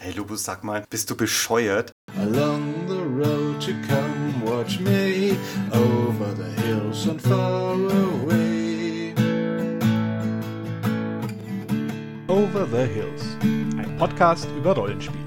Hey Lubus, sag mal, bist du bescheuert? Along the road to come, watch me over the hills and far away. Over the Hills, ein Podcast über Rollenspiel.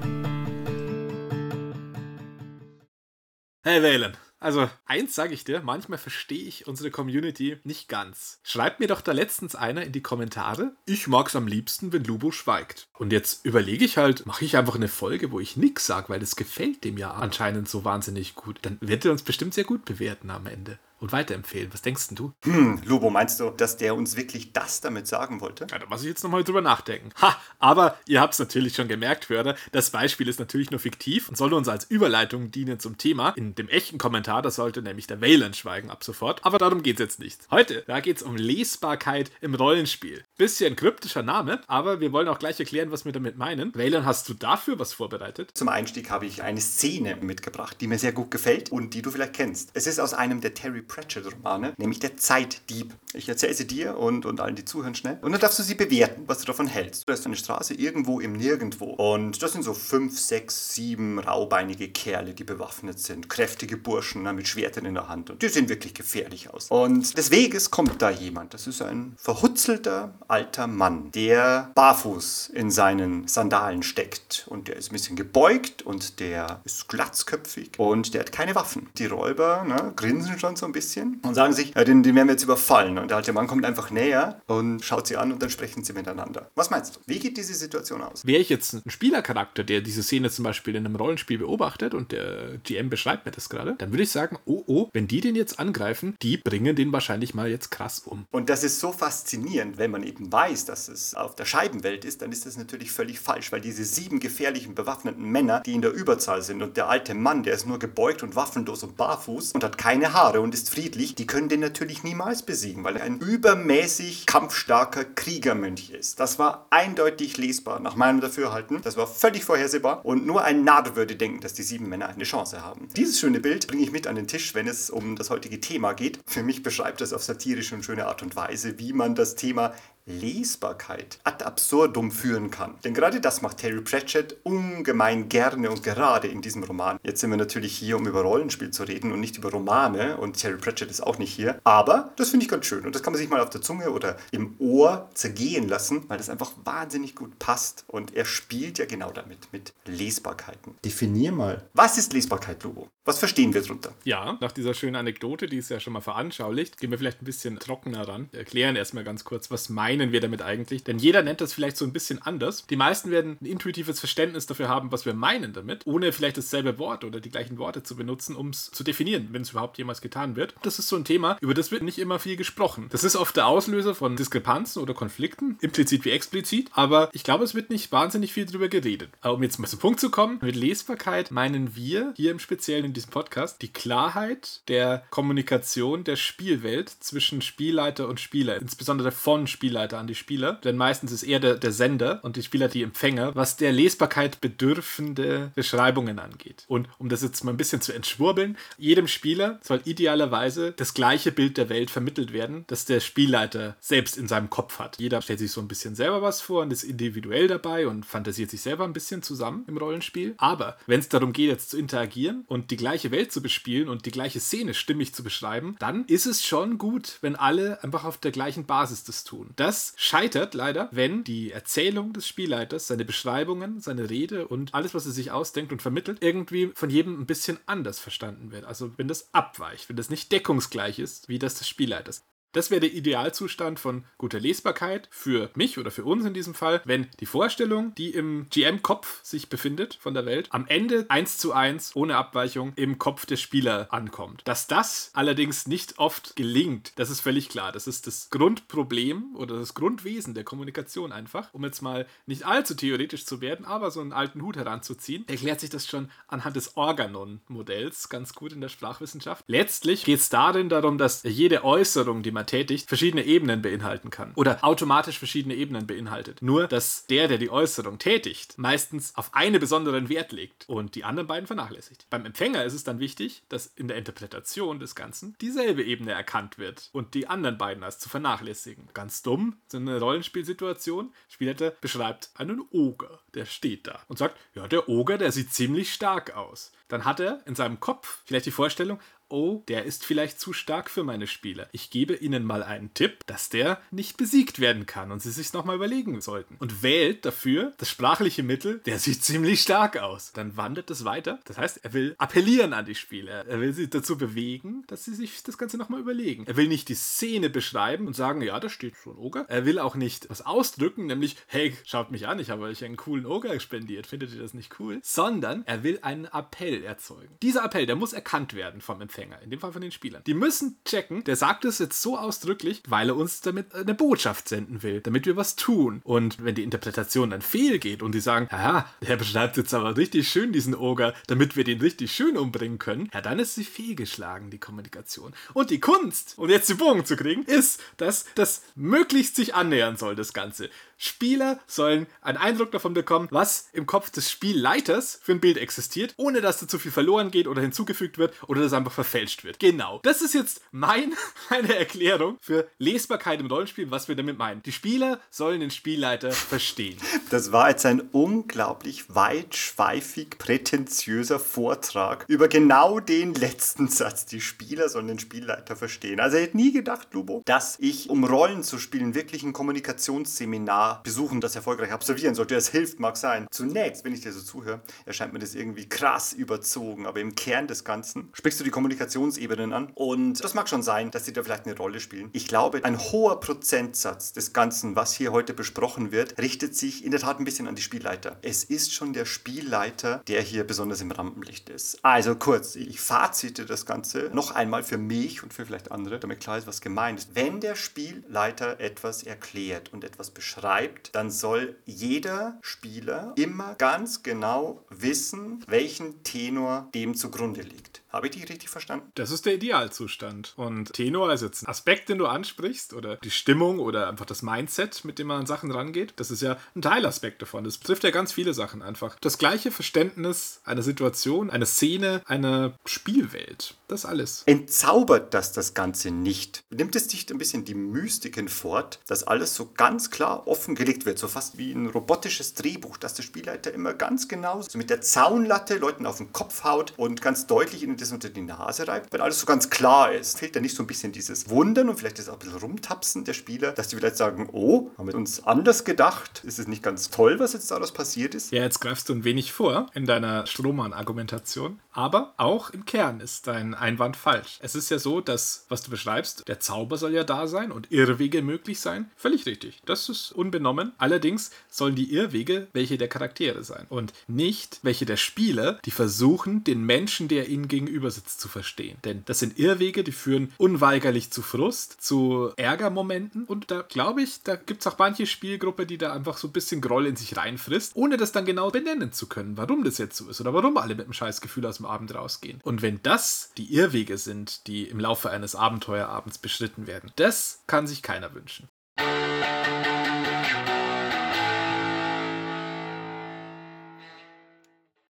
Hey Valen, also eins sage ich dir, manchmal verstehe ich unsere Community nicht ganz. Schreibt mir doch da letztens einer in die Kommentare, ich mag's am liebsten, wenn Lubo schweigt. Und jetzt überlege ich halt, mache ich einfach eine Folge, wo ich nix sag, weil das gefällt dem ja anscheinend so wahnsinnig gut. Dann wird er uns bestimmt sehr gut bewerten am Ende und weiterempfehlen. Was denkst denn du? Hm, Lobo, meinst du, dass der uns wirklich das damit sagen wollte? Ja, da muss ich jetzt nochmal drüber nachdenken. Ha, aber ihr habt es natürlich schon gemerkt, Hörer, das Beispiel ist natürlich nur fiktiv und soll uns als Überleitung dienen zum Thema. In dem echten Kommentar, da sollte nämlich der Valen schweigen ab sofort. Aber darum geht es jetzt nicht. Heute, da geht es um Lesbarkeit im Rollenspiel. Bisschen kryptischer Name, aber wir wollen auch gleich erklären, was wir damit meinen. Valen, hast du dafür was vorbereitet? Zum Einstieg habe ich eine Szene mitgebracht, die mir sehr gut gefällt und die du vielleicht kennst. Es ist aus einem der Terry Pratchett-Romane, nämlich der Zeitdieb. Ich erzähle sie dir und, und allen, die zuhören, schnell. Und dann darfst du sie bewerten, was du davon hältst. Du hast eine Straße irgendwo im Nirgendwo. Und das sind so fünf, sechs, sieben raubeinige Kerle, die bewaffnet sind. Kräftige Burschen na, mit Schwertern in der Hand. Und die sehen wirklich gefährlich aus. Und des Weges kommt da jemand. Das ist ein verhutzelter alter Mann, der barfuß in seinen Sandalen steckt. Und der ist ein bisschen gebeugt und der ist glatzköpfig und der hat keine Waffen. Die Räuber ne, grinsen schon so ein bisschen und sagen sich, ja, den, den werden wir jetzt überfallen. Und der alte Mann kommt einfach näher und schaut sie an und dann sprechen sie miteinander. Was meinst du? Wie geht diese Situation aus? Wäre ich jetzt ein Spielercharakter, der diese Szene zum Beispiel in einem Rollenspiel beobachtet und der GM beschreibt mir das gerade, dann würde ich sagen, oh oh, wenn die den jetzt angreifen, die bringen den wahrscheinlich mal jetzt krass um. Und das ist so faszinierend, wenn man eben weiß, dass es auf der Scheibenwelt ist, dann ist das natürlich völlig falsch, weil diese sieben gefährlichen bewaffneten Männer, die in der Überzahl sind und der alte Mann, der ist nur gebeugt und waffenlos und barfuß und hat keine Haare und ist friedlich, die können den natürlich niemals besiegen, weil er ein übermäßig kampfstarker Kriegermönch ist. Das war eindeutig lesbar, nach meinem Dafürhalten. Das war völlig vorhersehbar und nur ein Narr würde denken, dass die sieben Männer eine Chance haben. Dieses schöne Bild bringe ich mit an den Tisch, wenn es um das heutige Thema geht. Für mich beschreibt es auf satirische und schöne Art und Weise, wie man das Thema Lesbarkeit ad absurdum führen kann. Denn gerade das macht Terry Pratchett ungemein gerne und gerade in diesem Roman. Jetzt sind wir natürlich hier, um über Rollenspiel zu reden und nicht über Romane und Terry Pratchett ist auch nicht hier. Aber das finde ich ganz schön und das kann man sich mal auf der Zunge oder im Ohr zergehen lassen, weil das einfach wahnsinnig gut passt und er spielt ja genau damit, mit Lesbarkeiten. Definier mal, was ist Lesbarkeit, Lobo? Was verstehen wir darunter? Ja, nach dieser schönen Anekdote, die ist ja schon mal veranschaulicht, gehen wir vielleicht ein bisschen trockener ran. Wir erklären erstmal ganz kurz, was meinen wir damit eigentlich? Denn jeder nennt das vielleicht so ein bisschen anders. Die meisten werden ein intuitives Verständnis dafür haben, was wir meinen damit, ohne vielleicht dasselbe Wort oder die gleichen Worte zu benutzen, um es zu definieren, wenn es überhaupt jemals getan wird. Das ist so ein Thema, über das wird nicht immer viel gesprochen. Das ist oft der Auslöser von Diskrepanzen oder Konflikten, implizit wie explizit, aber ich glaube, es wird nicht wahnsinnig viel darüber geredet. Aber um jetzt mal zum Punkt zu kommen, mit Lesbarkeit meinen wir hier im Speziellen in diesem Podcast die Klarheit der Kommunikation der Spielwelt zwischen Spielleiter und Spieler, insbesondere von Spielleiter an die Spieler, denn meistens ist eher der, der Sender und die Spieler die Empfänger, was der Lesbarkeit bedürfende Beschreibungen angeht. Und um das jetzt mal ein bisschen zu entschwurbeln, jedem Spieler soll idealerweise das gleiche Bild der Welt vermittelt werden, das der Spielleiter selbst in seinem Kopf hat. Jeder stellt sich so ein bisschen selber was vor und ist individuell dabei und fantasiert sich selber ein bisschen zusammen im Rollenspiel. Aber wenn es darum geht, jetzt zu interagieren und die gleiche Welt zu bespielen und die gleiche Szene stimmig zu beschreiben, dann ist es schon gut, wenn alle einfach auf der gleichen Basis das tun. Das scheitert leider, wenn die Erzählung des Spielleiters, seine Beschreibungen, seine Rede und alles, was er sich ausdenkt und vermittelt, irgendwie von jedem ein bisschen anders verstanden wird. Also wenn das abweicht, wenn das nicht deckungsgleich ist, wie das des Spielleiters. Das wäre der Idealzustand von guter Lesbarkeit für mich oder für uns in diesem Fall, wenn die Vorstellung, die im GM-Kopf sich befindet von der Welt, am Ende eins zu eins ohne Abweichung im Kopf des Spieler ankommt. Dass das allerdings nicht oft gelingt, das ist völlig klar. Das ist das Grundproblem oder das Grundwesen der Kommunikation einfach. Um jetzt mal nicht allzu theoretisch zu werden, aber so einen alten Hut heranzuziehen, erklärt sich das schon anhand des Organon-Modells ganz gut in der Sprachwissenschaft. Letztlich geht es darin darum, dass jede Äußerung, die man man tätigt, verschiedene Ebenen beinhalten kann. Oder automatisch verschiedene Ebenen beinhaltet. Nur, dass der, der die Äußerung tätigt, meistens auf einen besonderen Wert legt und die anderen beiden vernachlässigt. Beim Empfänger ist es dann wichtig, dass in der Interpretation des Ganzen dieselbe Ebene erkannt wird und die anderen beiden als zu vernachlässigen. Ganz dumm, so eine Rollenspielsituation. Spielleiter beschreibt einen Oger, der steht da und sagt, ja, der Oger, der sieht ziemlich stark aus. Dann hat er in seinem Kopf vielleicht die Vorstellung, oh, der ist vielleicht zu stark für meine Spieler. Ich gebe ihnen mal einen Tipp, dass der nicht besiegt werden kann und sie sich nochmal überlegen sollten. Und wählt dafür das sprachliche Mittel, der sieht ziemlich stark aus. Dann wandert es weiter. Das heißt, er will appellieren an die Spieler. Er will sie dazu bewegen, dass sie sich das Ganze nochmal überlegen. Er will nicht die Szene beschreiben und sagen, ja, da steht schon Oger. Er will auch nicht was ausdrücken, nämlich, hey, schaut mich an, ich habe euch einen coolen Oger spendiert. Findet ihr das nicht cool? Sondern er will einen Appell erzeugen. Dieser Appell, der muss erkannt werden vom Empfänger. Empfänger, in dem Fall von den Spielern. Die müssen checken, der sagt es jetzt so ausdrücklich, weil er uns damit eine Botschaft senden will, damit wir was tun. Und wenn die Interpretation dann fehlgeht und die sagen, ja, der beschreibt jetzt aber richtig schön diesen Oger, damit wir den richtig schön umbringen können, ja, dann ist sie fehlgeschlagen, die Kommunikation. Und die Kunst, um jetzt den Bogen zu kriegen, ist, dass das möglichst sich annähern soll, das Ganze. Spieler sollen einen Eindruck davon bekommen, was im Kopf des Spielleiters für ein Bild existiert, ohne dass da zu viel verloren geht oder hinzugefügt wird oder das einfach verfälscht wird. Genau. Das ist jetzt mein, meine Erklärung für Lesbarkeit im Rollenspiel, was wir damit meinen. Die Spieler sollen den Spielleiter verstehen. Das war jetzt ein unglaublich weitschweifig prätentiöser Vortrag über genau den letzten Satz. Die Spieler sollen den Spielleiter verstehen. Also ich hätte nie gedacht, Lubo, dass ich, um Rollen zu spielen, wirklich ein Kommunikationsseminar besuchen, das erfolgreich absolvieren sollte. Das hilft, mag sein. Zunächst, wenn ich dir so zuhöre, erscheint mir das irgendwie krass überzogen. Aber im Kern des Ganzen sprichst du die Kommunikationsebenen an. Und das mag schon sein, dass sie da vielleicht eine Rolle spielen. Ich glaube, ein hoher Prozentsatz des Ganzen, was hier heute besprochen wird, richtet sich in der Tat ein bisschen an die Spielleiter. Es ist schon der Spielleiter, der hier besonders im Rampenlicht ist. Also kurz, ich fazite das Ganze noch einmal für mich und für vielleicht andere, damit klar ist, was gemeint ist. Wenn der Spielleiter etwas erklärt und etwas beschreibt, dann soll jeder Spieler immer ganz genau wissen, welchen Tenor dem zugrunde liegt. Habe ich dich richtig verstanden? Das ist der Idealzustand. Und Tenor ist jetzt ein Aspekt, den du ansprichst, oder die Stimmung oder einfach das Mindset, mit dem man an Sachen rangeht. Das ist ja ein Teilaspekt davon. Das betrifft ja ganz viele Sachen einfach. Das gleiche Verständnis einer Situation, einer Szene, einer Spielwelt. Das alles. Entzaubert das das Ganze nicht? Nimmt es nicht ein bisschen die Mystiken fort, dass alles so ganz klar offengelegt wird, so fast wie ein robotisches Drehbuch, dass der Spielleiter immer ganz genau so mit der Zaunlatte Leuten auf den Kopf haut und ganz deutlich ihnen das unter die Nase reibt, wenn alles so ganz klar ist. Fehlt da nicht so ein bisschen dieses Wundern und vielleicht das auch ein bisschen Rumtapsen der Spieler, dass die vielleicht sagen, oh, haben wir uns anders gedacht? Ist es nicht ganz toll, was jetzt daraus passiert ist? Ja, jetzt greifst du ein wenig vor in deiner Strohmann-Argumentation, aber auch im Kern ist dein Einwand falsch. Es ist ja so, dass, was du beschreibst, der Zauber soll ja da sein und Irrwege möglich sein. Völlig richtig. Das ist unbenommen. Allerdings sollen die Irrwege welche der Charaktere sein und nicht welche der Spieler, die versuchen, den Menschen, der ihnen gegenüber sitzt, zu verstehen. Denn das sind Irrwege, die führen unweigerlich zu Frust, zu Ärgermomenten und da glaube ich, da gibt es auch manche Spielgruppe, die da einfach so ein bisschen Groll in sich reinfrisst, ohne das dann genau benennen zu können, warum das jetzt so ist oder warum alle mit einem Scheißgefühl aus dem Abend rausgehen. Und wenn das die Irrwege sind, die im Laufe eines Abenteuerabends beschritten werden, das kann sich keiner wünschen.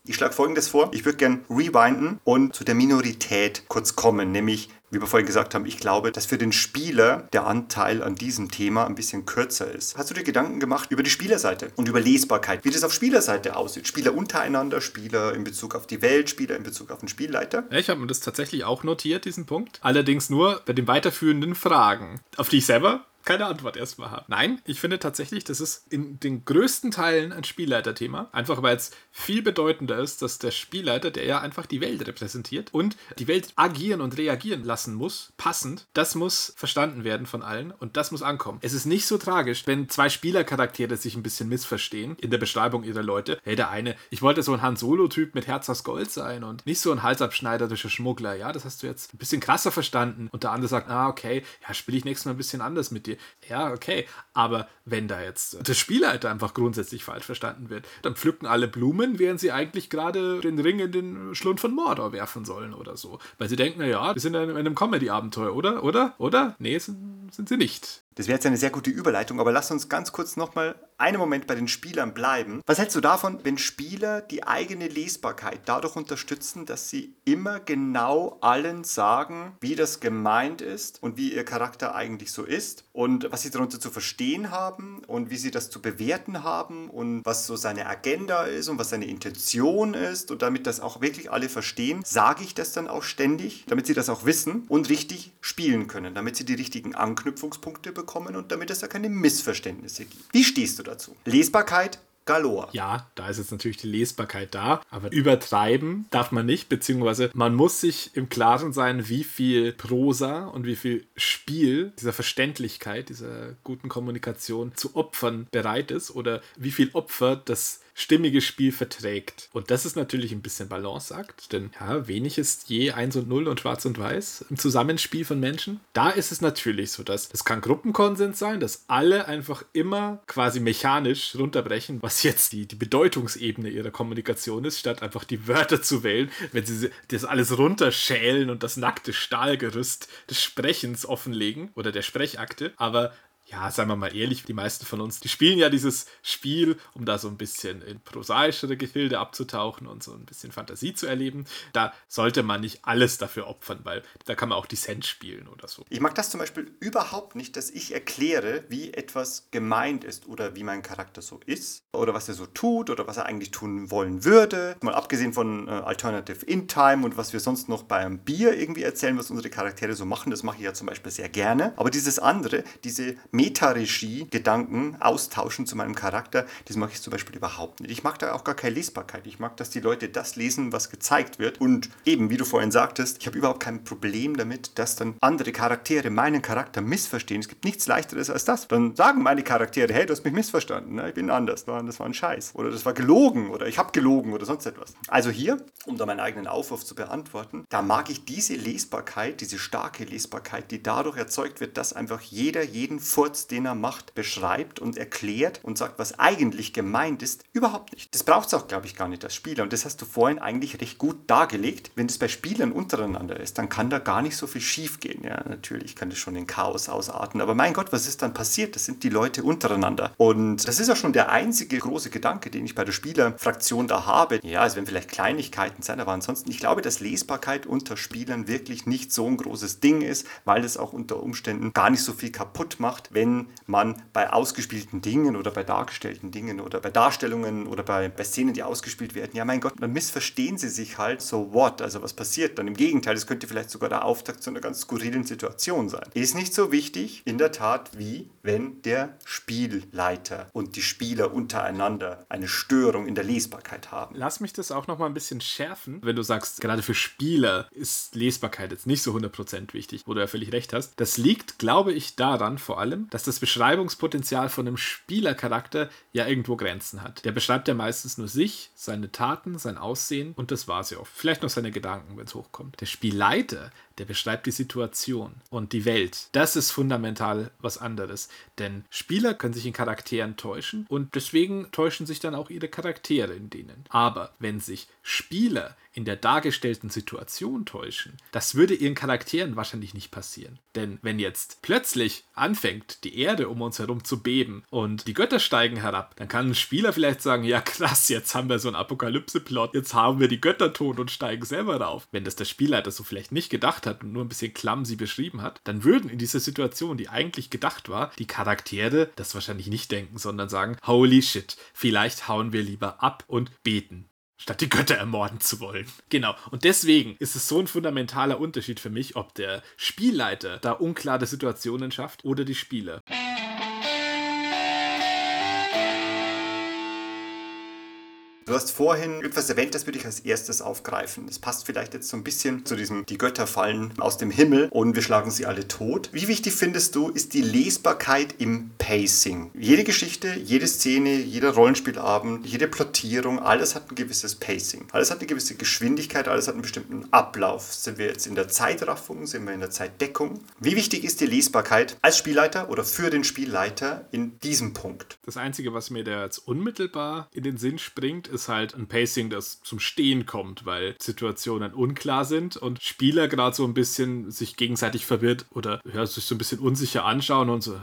Ich schlage folgendes vor. Ich würde gern rewinden und zu der Minorität kurz kommen, nämlich wie wir vorhin gesagt haben, ich glaube, dass für den Spieler der Anteil an diesem Thema ein bisschen kürzer ist. Hast du dir Gedanken gemacht über die Spielerseite und über Lesbarkeit, wie das auf Spielerseite aussieht? Spieler untereinander, Spieler in Bezug auf die Welt, Spieler in Bezug auf den Spielleiter? Ich habe mir das tatsächlich auch notiert, diesen Punkt. Allerdings nur bei den weiterführenden Fragen, auf die ich selber keine Antwort erstmal habe. Nein, ich finde tatsächlich, das ist in den größten Teilen ein Spielleiterthema. Einfach weil es viel bedeutender ist, dass der Spielleiter, der ja einfach die Welt repräsentiert und die Welt agieren und reagieren lassen muss, passend, das muss verstanden werden von allen und das muss ankommen. Es ist nicht so tragisch, wenn zwei Spielercharaktere sich ein bisschen missverstehen in der Beschreibung ihrer Leute. Hey, der eine, ich wollte so ein Han Solo-Typ mit Herz aus Gold sein und nicht so ein halsabschneiderischer Schmuggler. Ja, das hast du jetzt ein bisschen krasser verstanden. Und der andere sagt, ah, okay, ja, spiele ich nächstes Mal ein bisschen anders mit dir. Ja, okay. Aber wenn da jetzt der Spielleiter einfach grundsätzlich falsch verstanden wird, dann pflücken alle Blumen, während sie eigentlich gerade den Ring in den Schlund von Mordor werfen sollen oder so. Weil sie denken, naja, wir sind in einem Comedy-Abenteuer, oder? Oder? Oder? Nee, ist ein sind sie nicht. Das wäre jetzt eine sehr gute Überleitung, aber lass uns ganz kurz nochmal einen Moment bei den Spielern bleiben. Was hältst du davon, wenn Spieler die eigene Lesbarkeit dadurch unterstützen, dass sie immer genau allen sagen, wie das gemeint ist und wie ihr Charakter eigentlich so ist und was sie darunter zu verstehen haben und wie sie das zu bewerten haben und was so seine Agenda ist und was seine Intention ist und damit das auch wirklich alle verstehen, sage ich das dann auch ständig, damit sie das auch wissen und richtig spielen können, damit sie die richtigen Anknüpfungspunkte bekommen und damit es da keine Missverständnisse gibt. Wie stehst du dazu? Lesbarkeit galore. Ja, da ist jetzt natürlich die Lesbarkeit da, aber übertreiben darf man nicht, beziehungsweise man muss sich im Klaren sein, wie viel Prosa und wie viel Spiel dieser Verständlichkeit, dieser guten Kommunikation zu opfern bereit ist oder wie viel Opfer das stimmiges Spiel verträgt. Und das ist natürlich ein bisschen Balanceakt, denn ja, wenig ist je 1 und 0 und schwarz und weiß im Zusammenspiel von Menschen. Da ist es natürlich so, dass es kann Gruppenkonsens sein, dass alle einfach immer quasi mechanisch runterbrechen, was jetzt die, die Bedeutungsebene ihrer Kommunikation ist, statt einfach die Wörter zu wählen, wenn sie das alles runterschälen und das nackte Stahlgerüst des Sprechens offenlegen oder der Sprechakte. Aber ja, seien wir mal ehrlich, die meisten von uns, die spielen ja dieses Spiel, um da so ein bisschen in prosaischere Gefilde abzutauchen und so ein bisschen Fantasie zu erleben. Da sollte man nicht alles dafür opfern, weil da kann man auch Dissent spielen oder so. Ich mag das zum Beispiel überhaupt nicht, dass ich erkläre, wie etwas gemeint ist oder wie mein Charakter so ist oder was er so tut oder was er eigentlich tun wollen würde. Mal abgesehen von äh, Alternative in Time und was wir sonst noch beim Bier irgendwie erzählen, was unsere Charaktere so machen, das mache ich ja zum Beispiel sehr gerne. Aber dieses andere, diese Meta-Regie-Gedanken austauschen zu meinem Charakter, das mache ich zum Beispiel überhaupt nicht. Ich mag da auch gar keine Lesbarkeit. Ich mag, dass die Leute das lesen, was gezeigt wird. Und eben, wie du vorhin sagtest, ich habe überhaupt kein Problem damit, dass dann andere Charaktere meinen Charakter missverstehen. Es gibt nichts leichteres als das. Dann sagen meine Charaktere, hey, du hast mich missverstanden, ne? ich bin anders, das war ein Scheiß. Oder das war gelogen oder ich habe gelogen oder sonst etwas. Also hier, um da meinen eigenen Aufruf zu beantworten, da mag ich diese Lesbarkeit, diese starke Lesbarkeit, die dadurch erzeugt wird, dass einfach jeder jeden Furz, den er macht, beschreibt und erklärt und sagt, was eigentlich gemeint ist, überhaupt nicht. Das braucht es auch, glaube ich, gar nicht als Spieler. Und das hast du vorhin eigentlich recht gut dargelegt. Wenn das bei Spielern untereinander ist, dann kann da gar nicht so viel schief gehen. Ja, natürlich kann das schon in Chaos ausarten. Aber mein Gott, was ist dann passiert? Das sind die Leute untereinander. Und das ist auch schon der einzige große Gedanke, den ich bei der Spielerfraktion da habe. Ja, es werden vielleicht Kleinigkeiten sein, aber ansonsten, ich glaube, dass Lesbarkeit unter Spielern wirklich nicht so ein großes Ding ist, weil es auch unter Umständen gar nicht so viel kaputt macht, wenn man bei ausgespielten Dingen oder bei dargestellten Dingen oder bei Darstellungen oder bei, bei Szenen, die ausgespielt werden, ja mein Gott, dann missverstehen sie sich halt so what, also was passiert dann. Im Gegenteil, es könnte vielleicht sogar der Auftakt zu einer ganz skurrilen Situation sein. Ist nicht so wichtig, in der Tat, wie wenn der Spielleiter und die Spieler untereinander eine Störung in der Lesbarkeit haben. Lass mich das auch noch mal ein bisschen schärfen, wenn du sagst, gerade für Spieler ist Lesbarkeit jetzt nicht so 100% wichtig, wo du ja völlig recht hast. Das liegt, glaube ich, daran vor allem, dass das Beschreibungspotenzial von einem Spielercharakter ja irgendwo Grenzen hat. Der beschreibt ja meistens nur sich, seine Taten, sein Aussehen und das war sie oft. Vielleicht noch seine Gedanken, wenn es hochkommt. Der Spielleiter, der beschreibt die Situation und die Welt. Das ist fundamental was anderes. Denn Spieler können sich in Charakteren täuschen und deswegen täuschen sich dann auch ihre Charaktere in denen. Aber wenn sich Spieler in der dargestellten Situation täuschen, das würde ihren Charakteren wahrscheinlich nicht passieren. Denn wenn jetzt plötzlich anfängt, die Erde um uns herum zu beben und die Götter steigen herab, dann kann ein Spieler vielleicht sagen, ja krass, jetzt haben wir so einen Apokalypse-Plot, jetzt haben wir die Götter tot und steigen selber rauf. Wenn das der Spielleiter so vielleicht nicht gedacht hat und nur ein bisschen clumsy beschrieben hat, dann würden in dieser Situation, die eigentlich gedacht war, die Charaktere das wahrscheinlich nicht denken, sondern sagen, holy shit, vielleicht hauen wir lieber ab und beten statt die Götter ermorden zu wollen. Genau. Und deswegen ist es so ein fundamentaler Unterschied für mich, ob der Spielleiter da unklare Situationen schafft oder die Spieler. Du hast vorhin etwas erwähnt, das würde ich als erstes aufgreifen. Das passt vielleicht jetzt so ein bisschen zu diesem, die Götter fallen aus dem Himmel und wir schlagen sie alle tot. Wie wichtig findest du, ist die Lesbarkeit im Pacing? Jede Geschichte, jede Szene, jeder Rollenspielabend, jede Plottierung, alles hat ein gewisses Pacing. Alles hat eine gewisse Geschwindigkeit, alles hat einen bestimmten Ablauf. Sind wir jetzt in der Zeitraffung, sind wir in der Zeitdeckung? Wie wichtig ist die Lesbarkeit als Spielleiter oder für den Spielleiter in diesem Punkt? Das Einzige, was mir da jetzt unmittelbar in den Sinn springt, halt ein Pacing, das zum Stehen kommt, weil Situationen unklar sind und Spieler gerade so ein bisschen sich gegenseitig verwirrt oder ja, sich so ein bisschen unsicher anschauen und so, äh,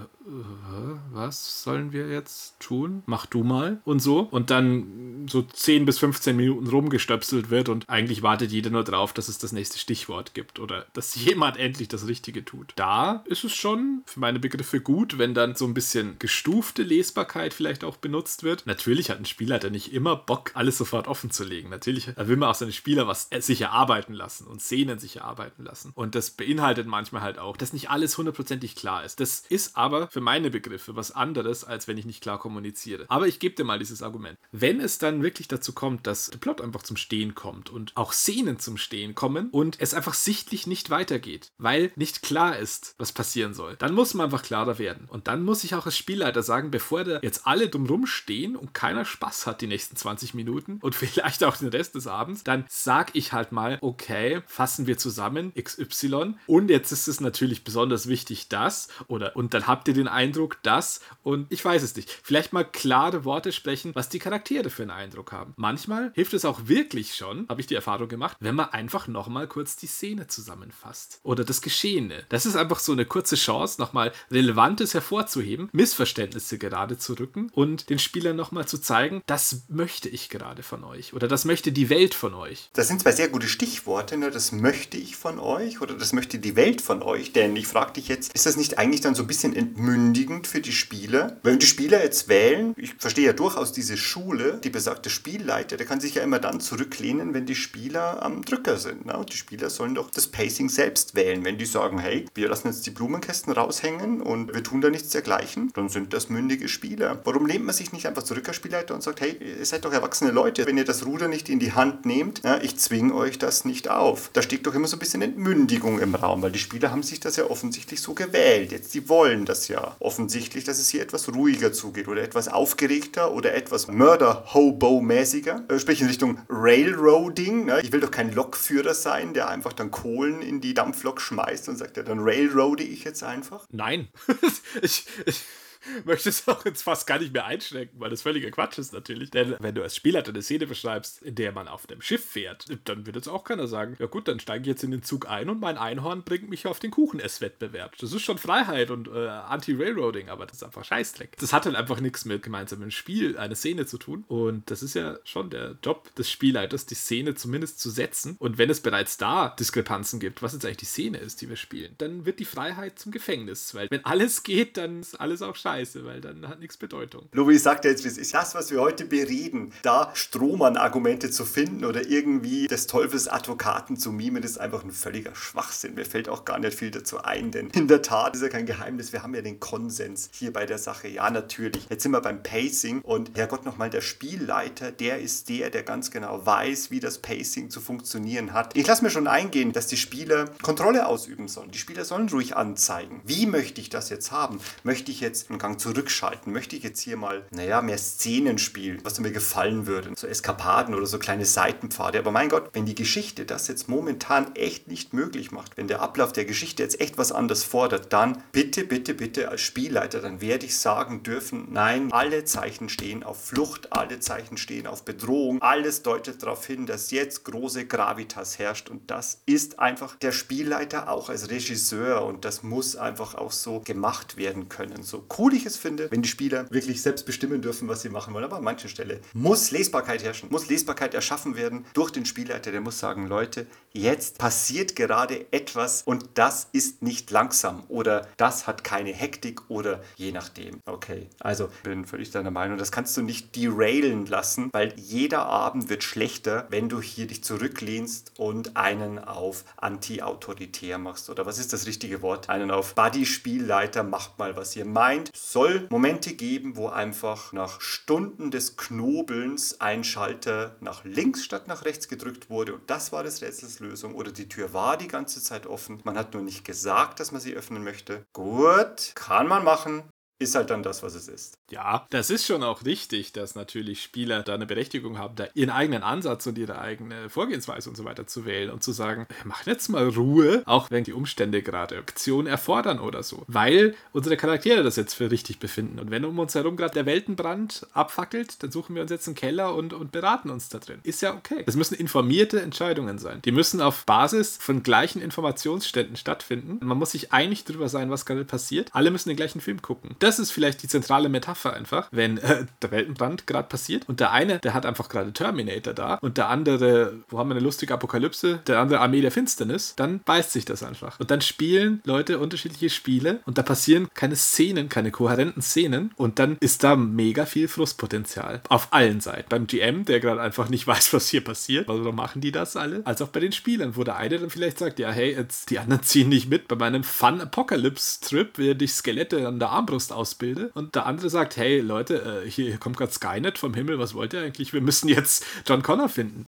was sollen wir jetzt tun? Mach du mal und so. Und dann so 10 bis 15 Minuten rumgestöpselt wird und eigentlich wartet jeder nur drauf, dass es das nächste Stichwort gibt oder dass jemand endlich das Richtige tut. Da ist es schon für meine Begriffe gut, wenn dann so ein bisschen gestufte Lesbarkeit vielleicht auch benutzt wird. Natürlich hat ein Spielleiter nicht immer Bock, alles sofort offen zu legen. Natürlich will man auch seine Spieler was sich erarbeiten lassen und Szenen sich erarbeiten lassen. Und das beinhaltet manchmal halt auch, dass nicht alles hundertprozentig klar ist. Das ist aber für meine Begriffe was anderes, als wenn ich nicht klar kommuniziere. Aber ich gebe dir mal dieses Argument. Wenn es dann wirklich dazu kommt, dass der Plot einfach zum Stehen kommt und auch Szenen zum Stehen kommen und es einfach sichtlich nicht weitergeht, weil nicht klar ist, was passieren soll, dann muss man einfach klarer werden. Und dann muss ich auch als Spielleiter sagen, bevor da jetzt alle drumrum stehen und keiner Spaß hat die nächsten 20 Minuten und vielleicht auch den Rest des Abends, dann sag ich halt mal, okay, fassen wir zusammen XY und jetzt ist es natürlich besonders wichtig, das oder und dann habt ihr den Eindruck, das und ich weiß es nicht. Vielleicht mal klare Worte sprechen, was die Charaktere für einen Eindruck haben. Manchmal hilft es auch wirklich schon, habe ich die Erfahrung gemacht, wenn man einfach nochmal kurz die Szene zusammenfasst oder das Geschehene. Das ist einfach so eine kurze Chance, nochmal Relevantes hervorzuheben, Missverständnisse gerade zu rücken und den Spielern nochmal zu zeigen, das möchte ich gerade von euch oder das möchte die Welt von euch. Das sind zwei sehr gute Stichworte, ne? das möchte ich von euch oder das möchte die Welt von euch, denn ich frage dich jetzt, ist das nicht eigentlich dann so ein bisschen entmündigend für die Spieler? Wenn die Spieler jetzt wählen, ich verstehe ja durchaus diese Schule, die besagte Spielleiter, der kann sich ja immer dann zurücklehnen, wenn die Spieler am Drücker sind. Ne? Die Spieler sollen doch das Pacing selbst wählen. Wenn die sagen, hey, wir lassen jetzt die Blumenkästen raushängen und wir tun da nichts dergleichen, dann sind das mündige Spieler. Warum lehnt man sich nicht einfach zurück als Spielleiter und sagt, hey, ihr seid doch erwachsene Leute, wenn ihr das Ruder nicht in die Hand nehmt, ja, ich zwinge euch das nicht auf. Da steht doch immer so ein bisschen Entmündigung im Raum, weil die Spieler haben sich das ja offensichtlich so gewählt. Jetzt, die wollen das ja offensichtlich, dass es hier etwas ruhiger zugeht oder etwas aufgeregter oder etwas Murder-Hobo-mäßiger, äh, sprich in Richtung Railroading. Ne? Ich will doch kein Lokführer sein, der einfach dann Kohlen in die Dampflok schmeißt und sagt, ja, dann railroade ich jetzt einfach. Nein. ich, ich, möchte es auch jetzt fast gar nicht mehr einschränken, weil das völliger Quatsch ist natürlich. Denn wenn du als Spieler eine Szene beschreibst, in der man auf dem Schiff fährt, dann wird jetzt auch keiner sagen, ja gut, dann steige ich jetzt in den Zug ein und mein Einhorn bringt mich auf den Kuchenesswettbewerb. Das ist schon Freiheit und äh, Anti-Railroading, aber das ist einfach Scheißdreck. Das hat halt einfach nichts mit gemeinsamem Spiel, eine Szene zu tun. Und das ist ja schon der Job des Spielleiters, die Szene zumindest zu setzen. Und wenn es bereits da Diskrepanzen gibt, was jetzt eigentlich die Szene ist, die wir spielen, dann wird die Freiheit zum Gefängnis. Weil wenn alles geht, dann ist alles auch scheiße, weil dann hat nichts Bedeutung. Louis sagt ja jetzt, ist das, was wir heute bereden, da Strohmann-Argumente zu finden oder irgendwie des Teufels Advokaten zu mimen, ist einfach ein völliger Schwachsinn. Mir fällt auch gar nicht viel dazu ein, denn in der Tat ist ja kein Geheimnis, wir haben ja den Konsens hier bei der Sache. Ja, natürlich. Jetzt sind wir beim Pacing und Herrgott nochmal, der Spielleiter, der ist der, der ganz genau weiß, wie das Pacing zu funktionieren hat. Ich lasse mir schon eingehen, dass die Spieler Kontrolle ausüben sollen. Die Spieler sollen ruhig anzeigen. Wie möchte ich das jetzt haben? Möchte ich jetzt einen Gang zurückschalten? Möchte ich jetzt hier mal, naja, mehr Szenen spielen, was mir gefallen würde? So Eskapaden oder so kleine Seitenpfade. Aber mein Gott, wenn die Geschichte das jetzt momentan echt nicht möglich macht, wenn der Ablauf der Geschichte jetzt echt was anderes fordert, dann bitte, bitte, bitte als Spielleiter, dann werde ich sagen dürfen, nein, alle Zeichen stehen auf Flucht, alle Zeichen stehen auf Bedrohung, alles deutet darauf hin, dass jetzt große Gravitas herrscht und das ist einfach der Spielleiter auch als Regisseur und das muss einfach auch so gemacht werden können. So cool ich es finde, wenn die Spieler wirklich selbst bestimmen dürfen, was sie machen wollen, aber an manchen Stellen muss Lesbarkeit herrschen, muss Lesbarkeit erschaffen werden durch den Spielleiter, der muss sagen, Leute, jetzt passiert gerade etwas und das ist nicht langsam oder das hat keine Hektik oder je nachdem. Okay, also bin völlig deiner Meinung, das kannst du nicht derailen lassen, weil jeder Abend wird schlechter, wenn du hier dich zurücklehnst und einen auf anti-autoritär machst. Oder was ist das richtige Wort? Einen auf Buddy-Spielleiter, macht mal, was ihr meint. Soll Momente geben, wo einfach nach Stunden des Knobelns ein Schalter nach links statt nach rechts gedrückt wurde und das war des Rätsels Lösung. Oder die Tür war die ganze Zeit offen. Man hat nur nicht gesagt, dass man sie öffnen möchte. Gut, kann man machen ist halt dann das, was es ist. Ja, das ist schon auch richtig, dass natürlich Spieler da eine Berechtigung haben, da ihren eigenen Ansatz und ihre eigene Vorgehensweise und so weiter zu wählen und zu sagen, mach jetzt mal Ruhe, auch wenn die Umstände gerade Aktion erfordern oder so. Weil unsere Charaktere das jetzt für richtig befinden. Und wenn um uns herum gerade der Weltenbrand abfackelt, dann suchen wir uns jetzt einen Keller und, und beraten uns da drin. Ist ja okay. Das müssen informierte Entscheidungen sein. Die müssen auf Basis von gleichen Informationsständen stattfinden. Man muss sich einig darüber sein, was gerade passiert. Alle müssen den gleichen Film gucken. Das ist vielleicht die zentrale Metapher einfach, wenn äh, der Weltenbrand gerade passiert und der eine, der hat einfach gerade Terminator da und der andere, wo haben wir eine lustige Apokalypse, der andere Armee der Finsternis, dann beißt sich das einfach. Und dann spielen Leute unterschiedliche Spiele und da passieren keine Szenen, keine kohärenten Szenen und dann ist da mega viel Frustpotenzial. Auf allen Seiten. Beim GM, der gerade einfach nicht weiß, was hier passiert, warum machen die das alle? Als auch bei den Spielern, wo der eine dann vielleicht sagt, ja, hey, jetzt die anderen ziehen nicht mit bei meinem Fun Apocalypse Trip, während ich Skelette an der Armbrust ausbilde und der andere sagt, hey Leute, äh, hier kommt gerade Skynet vom Himmel, was wollt ihr eigentlich? Wir müssen jetzt John Connor finden.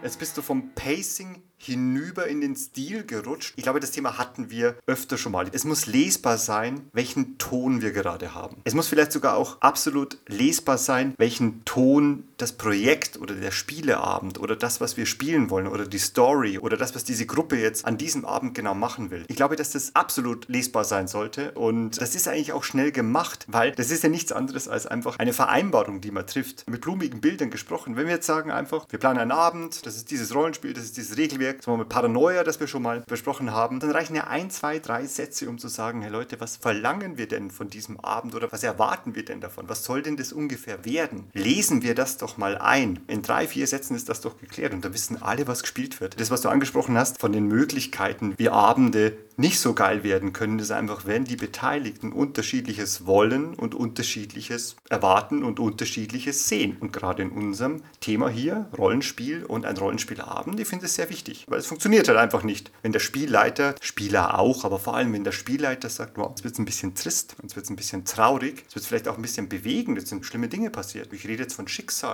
Jetzt bist du vom Pacing hinüber in den Stil gerutscht. Ich glaube, das Thema hatten wir öfter schon mal. Es muss lesbar sein, welchen Ton wir gerade haben. Es muss vielleicht sogar auch absolut lesbar sein, welchen Ton das Projekt oder der Spieleabend oder das, was wir spielen wollen oder die Story oder das, was diese Gruppe jetzt an diesem Abend genau machen will. Ich glaube, dass das absolut lesbar sein sollte und das ist eigentlich auch schnell gemacht, weil das ist ja nichts anderes als einfach eine Vereinbarung, die man trifft. Mit blumigen Bildern gesprochen. Wenn wir jetzt sagen einfach, wir planen einen Abend, das ist dieses Rollenspiel, das ist dieses Regelwerk, wir mal Paranoia, das wir schon mal besprochen haben, dann reichen ja ein, zwei, drei Sätze, um zu sagen, hey Leute, was verlangen wir denn von diesem Abend oder was erwarten wir denn davon? Was soll denn das ungefähr werden? Lesen wir das doch mal ein. In drei, vier Sätzen ist das doch geklärt und da wissen alle, was gespielt wird. Das, was du angesprochen hast von den Möglichkeiten, wie Abende nicht so geil werden können, ist einfach, wenn die Beteiligten unterschiedliches wollen und unterschiedliches erwarten und unterschiedliches sehen. Und gerade in unserem Thema hier, Rollenspiel und ein Rollenspielabend, ich finde es sehr wichtig, weil es funktioniert halt einfach nicht. Wenn der Spielleiter, Spieler auch, aber vor allem wenn der Spielleiter sagt, wow, jetzt wird es ein bisschen trist, jetzt wird es ein bisschen traurig, jetzt wird es vielleicht auch ein bisschen bewegend, jetzt sind schlimme Dinge passiert. Ich rede jetzt von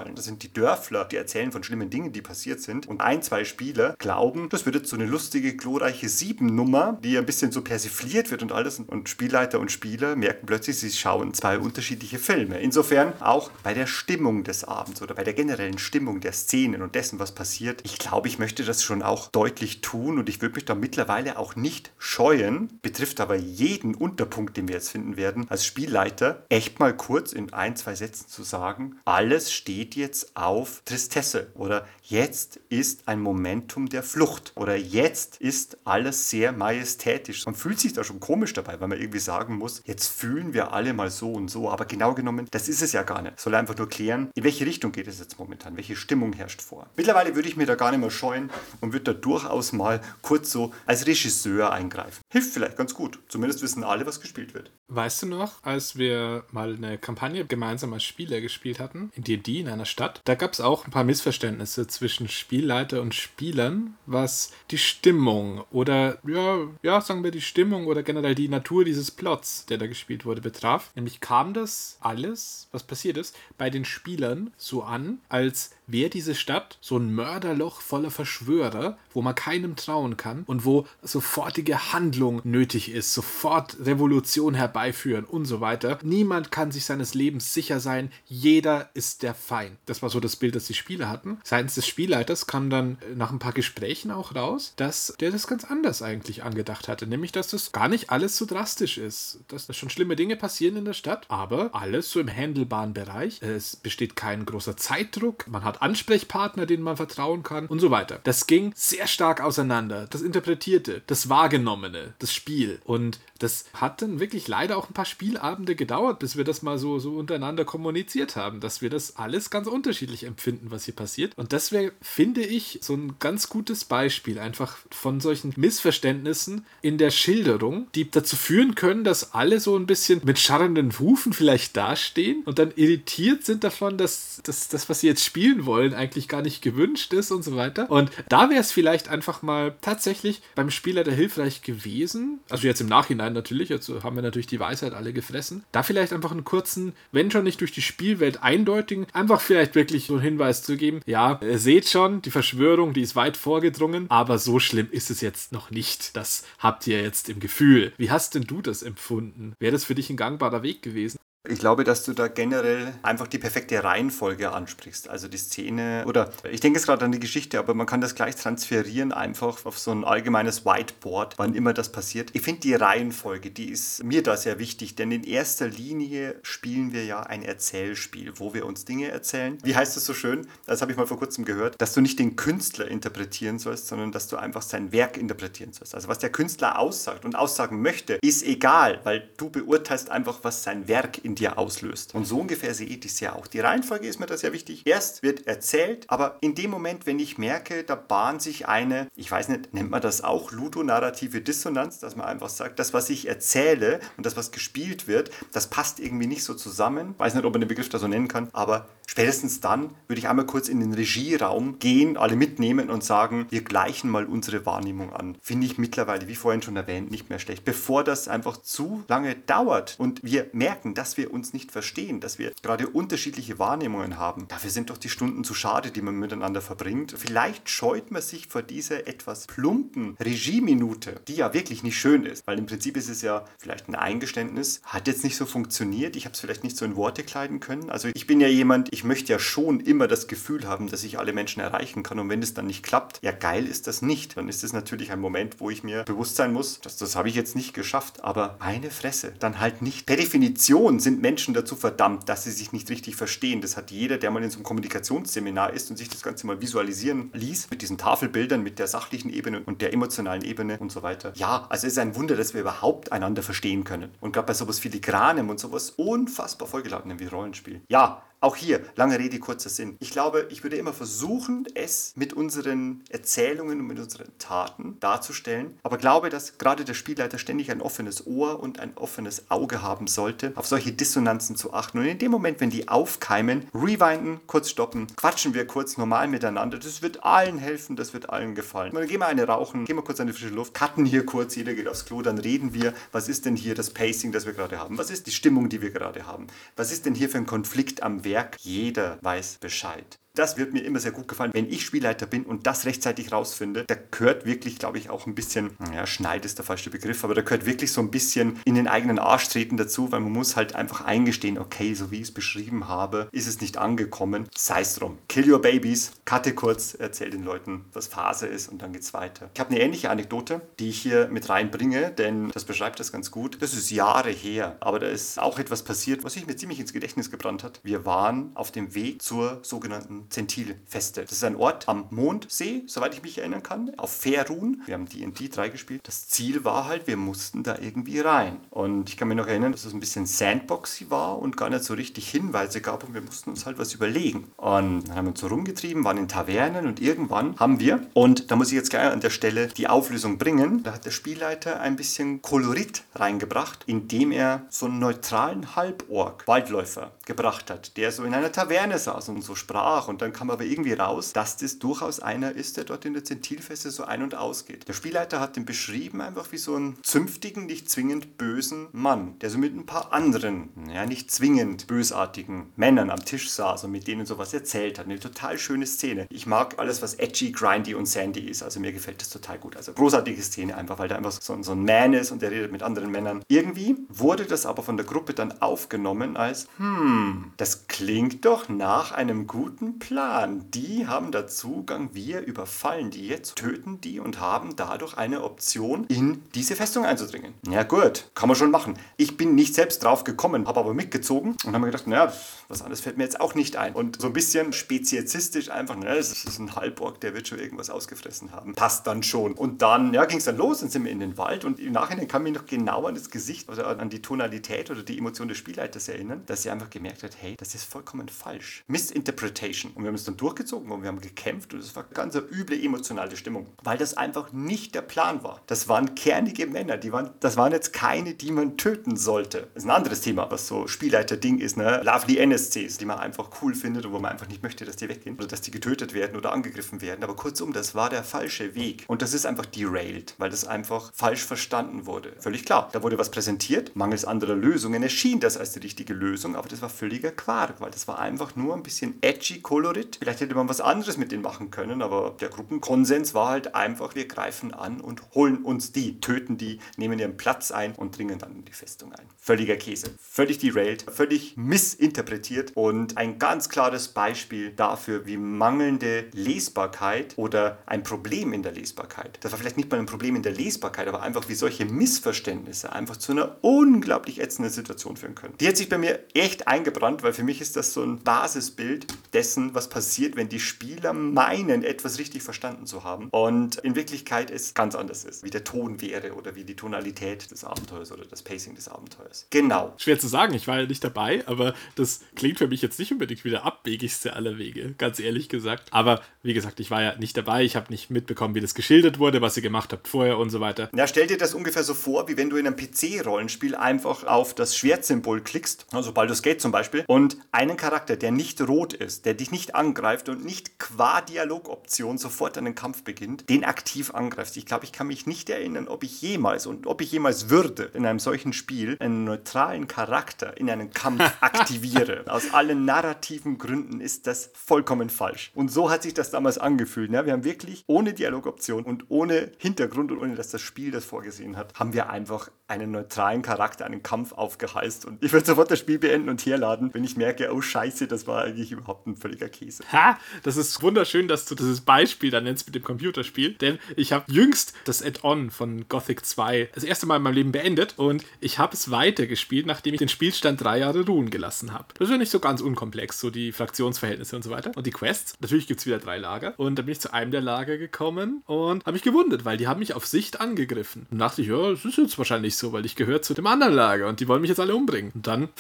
Schicksalen, das sind die Dörfler, die erzählen von schlimmen Dingen, die passiert sind. Und ein, zwei Spieler glauben, das wird jetzt so eine lustige, glorreiche Sieben-Nummer, die ein bisschen so persifliert wird und alles. Und Spielleiter und Spieler merken plötzlich, sie schauen zwei unterschiedliche Filme. Insofern auch bei der Stimmung des Abends oder bei der generellen Stimmung der Szenen und dessen, was passiert. Ich glaube, ich möchte das schon auch deutlich tun und ich würde mich da mittlerweile auch nicht scheuen, betrifft aber jeden Unterpunkt, den wir jetzt finden werden, als Spielleiter echt mal kurz in ein, zwei Sätzen zu sagen, alles steht jetzt auf Tristesse oder jetzt ist ein Momentum der Flucht oder jetzt ist alles sehr majestätisch. Man fühlt sich da schon komisch dabei, weil man irgendwie sagen muss, jetzt fühlen wir alle mal so und so, aber genau genommen, das ist es ja gar nicht. Soll einfach nur klären, in welche Richtung geht es jetzt momentan, welche Stimmung herrscht vor. Mittlerweile würde ich mir da gar nicht mehr scheuen und würde da durchaus mal kurz so als Regisseur eingreifen. Hilft vielleicht ganz gut. Zumindest wissen alle, was gespielt wird. Weißt du noch, als wir mal eine Kampagne gemeinsam als Spieler gespielt hatten, in D&D in einer Stadt, da gab es auch ein paar Missverständnisse zwischen Spielleiter und Spielern, was die Stimmung oder, ja, ja, sagen wir die Stimmung oder generell die Natur dieses Plots, der da gespielt wurde, betraf. Nämlich kam das alles, was passiert ist, bei den Spielern so an, als wäre diese Stadt so ein Mörderloch voller Verschwörer, wo man keinem trauen kann und wo sofortige Handlung nötig ist, sofort Revolution herbeiführen und so weiter. Niemand kann sich seines Lebens sicher sein, jeder ist der Feind. Das war so das Bild, das die Spieler hatten. Seitens des Spielleiters kam dann nach ein paar Gesprächen auch raus, dass der das ganz anders eigentlich angedacht hatte, nämlich dass das gar nicht alles so drastisch ist, dass da schon schlimme Dinge passieren in der Stadt, aber alles so im handelbaren Bereich. Es besteht kein großer Zeitdruck, man hat Ansprechpartner, denen man vertrauen kann und so weiter. Das ging sehr stark auseinander. Das Interpretierte, das Wahrgenommene, das Spiel. Und das hat dann wirklich leider auch ein paar Spielabende gedauert, bis wir das mal so, so untereinander kommuniziert haben, dass wir das alles ganz unterschiedlich empfinden, was hier passiert. Und das wäre, finde ich, so ein ganz gutes Beispiel einfach von solchen Missverständnissen in der Schilderung, die dazu führen können, dass alle so ein bisschen mit scharrenden Hufen vielleicht dastehen und dann irritiert sind davon, dass das, was sie jetzt spielen wollen, eigentlich gar nicht gewünscht ist und so weiter. Und da wäre es vielleicht einfach mal tatsächlich beim Spieler der hilfreich gewesen? Also jetzt im Nachhinein natürlich, jetzt haben wir natürlich die Weisheit alle gefressen. Da vielleicht einfach einen kurzen, wenn schon nicht durch die Spielwelt eindeutigen, einfach vielleicht wirklich so einen Hinweis zu geben. Ja, ihr seht schon, die Verschwörung, die ist weit vorgedrungen, aber so schlimm ist es jetzt noch nicht. Das habt ihr jetzt im Gefühl. Wie hast denn du das empfunden? Wäre das für dich ein gangbarer Weg gewesen? Ich glaube, dass du da generell einfach die perfekte Reihenfolge ansprichst. Also die Szene, oder ich denke jetzt gerade an die Geschichte, aber man kann das gleich transferieren einfach auf so ein allgemeines Whiteboard, wann immer das passiert. Ich finde die Reihenfolge, die ist mir da sehr wichtig, denn in erster Linie spielen wir ja ein Erzählspiel, wo wir uns Dinge erzählen. Wie heißt es so schön? Das habe ich mal vor kurzem gehört, dass du nicht den Künstler interpretieren sollst, sondern dass du einfach sein Werk interpretieren sollst. Also was der Künstler aussagt und aussagen möchte, ist egal, weil du beurteilst einfach, was sein Werk in dir auslöst. Und so ungefähr sehe ich das ja auch. Die Reihenfolge ist mir da sehr wichtig. Erst wird erzählt, aber in dem Moment, wenn ich merke, da bahnt sich eine, ich weiß nicht, nennt man das auch ludonarrative Dissonanz, dass man einfach sagt, das, was ich erzähle und das, was gespielt wird, das passt irgendwie nicht so zusammen. Ich weiß nicht, ob man den Begriff da so nennen kann, aber spätestens dann würde ich einmal kurz in den Regieraum gehen, alle mitnehmen und sagen, wir gleichen mal unsere Wahrnehmung an. Finde ich mittlerweile, wie vorhin schon erwähnt, nicht mehr schlecht. Bevor das einfach zu lange dauert und wir merken, dass wir wir uns nicht verstehen, dass wir gerade unterschiedliche Wahrnehmungen haben. Dafür sind doch die Stunden zu schade, die man miteinander verbringt. Vielleicht scheut man sich vor dieser etwas plumpen Regieminute, die ja wirklich nicht schön ist, weil im Prinzip ist es ja vielleicht ein Eingeständnis, hat jetzt nicht so funktioniert, ich habe es vielleicht nicht so in Worte kleiden können. Also ich bin ja jemand, ich möchte ja schon immer das Gefühl haben, dass ich alle Menschen erreichen kann und wenn es dann nicht klappt, ja geil ist das nicht. Dann ist es natürlich ein Moment, wo ich mir bewusst sein muss, dass das habe ich jetzt nicht geschafft, aber meine Fresse, dann halt nicht. Per Definition sind sind Menschen dazu verdammt, dass sie sich nicht richtig verstehen. Das hat jeder, der mal in so einem Kommunikationsseminar ist und sich das Ganze mal visualisieren ließ, mit diesen Tafelbildern, mit der sachlichen Ebene und der emotionalen Ebene und so weiter. Ja, also es ist ein Wunder, dass wir überhaupt einander verstehen können. Und gerade bei sowas Filigranem und sowas unfassbar vollgeladenem wie Rollenspiel. Ja, auch hier, lange Rede, kurzer Sinn. Ich glaube, ich würde immer versuchen, es mit unseren Erzählungen und mit unseren Taten darzustellen, aber glaube, dass gerade der Spielleiter ständig ein offenes Ohr und ein offenes Auge haben sollte, auf solche Dissonanzen zu achten. Und in dem Moment, wenn die aufkeimen, rewinden, kurz stoppen, quatschen wir kurz normal miteinander. Das wird allen helfen, das wird allen gefallen. dann gehen wir eine rauchen, gehen wir kurz an die frische Luft, cutten hier kurz, jeder geht aufs Klo, dann reden wir, was ist denn hier das Pacing, das wir gerade haben? Was ist die Stimmung, die wir gerade haben? Was ist denn hier für ein Konflikt am Werk? Werk, jeder weiß Bescheid. Das wird mir immer sehr gut gefallen, wenn ich Spielleiter bin und das rechtzeitig rausfinde. Da gehört wirklich, glaube ich, auch ein bisschen, ja, Schneid ist der falsche Begriff, aber da gehört wirklich so ein bisschen in den eigenen Arsch treten dazu, weil man muss halt einfach eingestehen, okay, so wie ich es beschrieben habe, ist es nicht angekommen. Sei es drum. Kill your babies, cutte kurz, erzähl den Leuten, was Phase ist und dann geht's weiter. Ich habe eine ähnliche Anekdote, die ich hier mit reinbringe, denn das beschreibt das ganz gut. Das ist Jahre her, aber da ist auch etwas passiert, was sich mir ziemlich ins Gedächtnis gebrannt hat. Wir waren auf dem Weg zur sogenannten Zentilfeste. Das ist ein Ort am Mondsee, soweit ich mich erinnern kann, auf Ferun. Wir haben D&D 3 gespielt. Das Ziel war halt, wir mussten da irgendwie rein. Und ich kann mich noch erinnern, dass es ein bisschen Sandboxy war und gar nicht so richtig Hinweise gab und wir mussten uns halt was überlegen. Und dann haben wir uns so rumgetrieben, waren in Tavernen und irgendwann haben wir, und da muss ich jetzt gleich an der Stelle die Auflösung bringen, da hat der Spielleiter ein bisschen Kolorit reingebracht, indem er so einen neutralen Halborg, Waldläufer, gebracht hat, der so in einer Taverne saß und so sprach und dann kam aber irgendwie raus, dass das durchaus einer ist, der dort in der Zentilfeste so ein- und ausgeht. Der Spielleiter hat den beschrieben einfach wie so einen zünftigen, nicht zwingend bösen Mann, der so mit ein paar anderen, ja nicht zwingend bösartigen Männern am Tisch saß und mit denen sowas erzählt hat. Eine total schöne Szene. Ich mag alles, was edgy, grindy und sandy ist. Also mir gefällt das total gut. Also großartige Szene einfach, weil der einfach so, so ein Man ist und der redet mit anderen Männern. Irgendwie wurde das aber von der Gruppe dann aufgenommen als, hm, das klingt doch nach einem guten Plan. Die haben da Zugang, wir überfallen die jetzt, töten die und haben dadurch eine Option, in diese Festung einzudringen. Ja gut, kann man schon machen. Ich bin nicht selbst drauf gekommen, habe aber mitgezogen und habe mir gedacht, naja, was anderes fällt mir jetzt auch nicht ein. Und so ein bisschen speziesistisch einfach, naja, das ist ein Halborg, der wird schon irgendwas ausgefressen haben. Passt dann schon. Und dann ja, ging es dann los, dann sind wir in den Wald und im Nachhinein kann mich noch genau an das Gesicht oder an die Tonalität oder die Emotion des Spielleiters erinnern, dass er einfach gemerkt hat, hey, das ist vollkommen falsch. Misinterpretation. Und wir haben es dann durchgezogen und wir haben gekämpft und es war ganz eine üble emotionale Stimmung, weil das einfach nicht der Plan war. Das waren kernige Männer, die waren, das waren jetzt keine, die man töten sollte. Das ist ein anderes Thema, was so Spielleiter-Ding ist, ne? Lovely NSCs, die man einfach cool findet und wo man einfach nicht möchte, dass die weggehen oder dass die getötet werden oder angegriffen werden. Aber kurzum, das war der falsche Weg. Und das ist einfach derailed, weil das einfach falsch verstanden wurde. Völlig klar. Da wurde was präsentiert, mangels anderer Lösungen erschien das als die richtige Lösung, aber das war völliger Quark, weil das war einfach nur ein bisschen edgy Kolorit. Vielleicht hätte man was anderes mit denen machen können, aber der Gruppenkonsens war halt einfach, wir greifen an und holen uns die, töten die, nehmen ihren Platz ein und dringen dann in die Festung ein. Völliger Käse. Völlig derailed, völlig missinterpretiert und ein ganz klares Beispiel dafür, wie mangelnde Lesbarkeit oder ein Problem in der Lesbarkeit, das war vielleicht nicht mal ein Problem in der Lesbarkeit, aber einfach wie solche Missverständnisse einfach zu einer unglaublich ätzenden Situation führen können. Die hat sich bei mir echt eingebrannt, weil für mich ist das so ein Basisbild dessen, was passiert, wenn die Spieler meinen, etwas richtig verstanden zu haben und in Wirklichkeit es ganz anders ist, wie der Ton wäre oder wie die Tonalität des Abenteuers oder das Pacing des Abenteuers. Genau. Schwer zu sagen, ich war ja nicht dabei, aber das klingt für mich jetzt nicht unbedingt wie der abwegigste aller Wege, ganz ehrlich gesagt. Aber wie gesagt, ich war ja nicht dabei, ich habe nicht mitbekommen, wie das geschildert wurde, was ihr gemacht habt vorher und so weiter. Ja, stell dir das ungefähr so vor, wie wenn du in einem PC-Rollenspiel einfach auf das Schwertsymbol klickst, also Baldur's Gate zum Beispiel, und einen Charakter, der nicht rot ist, der dich nicht angreift und nicht qua Dialogoption sofort einen Kampf beginnt, den aktiv angreifst. Ich glaube, ich kann mich nicht erinnern, ob ich jemals und ob ich jemals würde in einem solchen Spiel einen neutralen Charakter in einen Kampf aktiviere. Aus allen narrativen Gründen ist das vollkommen falsch. Und so hat sich das damals angefühlt. Ne? Wir haben wirklich ohne Dialogoption und ohne Hintergrund und ohne dass das Spiel das vorgesehen hat, haben wir einfach einen neutralen Charakter, einen Kampf aufgeheißt. Und ich würde sofort das Spiel beenden und herladen, wenn ich merke, oh Scheiße, das war eigentlich überhaupt ein völliger Käse. Ha, das ist wunderschön, dass du dieses Beispiel da nennst mit dem Computerspiel, denn ich habe jüngst das Add-on von Gothic 2 das erste Mal in meinem Leben beendet und ich habe es weitergespielt, nachdem ich den Spielstand drei Jahre ruhen gelassen habe. Das ist ja nicht so ganz unkomplex, so die Fraktionsverhältnisse und so weiter. Und die Quests, natürlich gibt es wieder drei Lager und dann bin ich zu einem der Lager gekommen und habe mich gewundert, weil die haben mich auf Sicht angegriffen. Und dachte ich, ja, das ist jetzt wahrscheinlich so, weil ich gehöre zu dem anderen Lager und die wollen mich jetzt alle umbringen. Und dann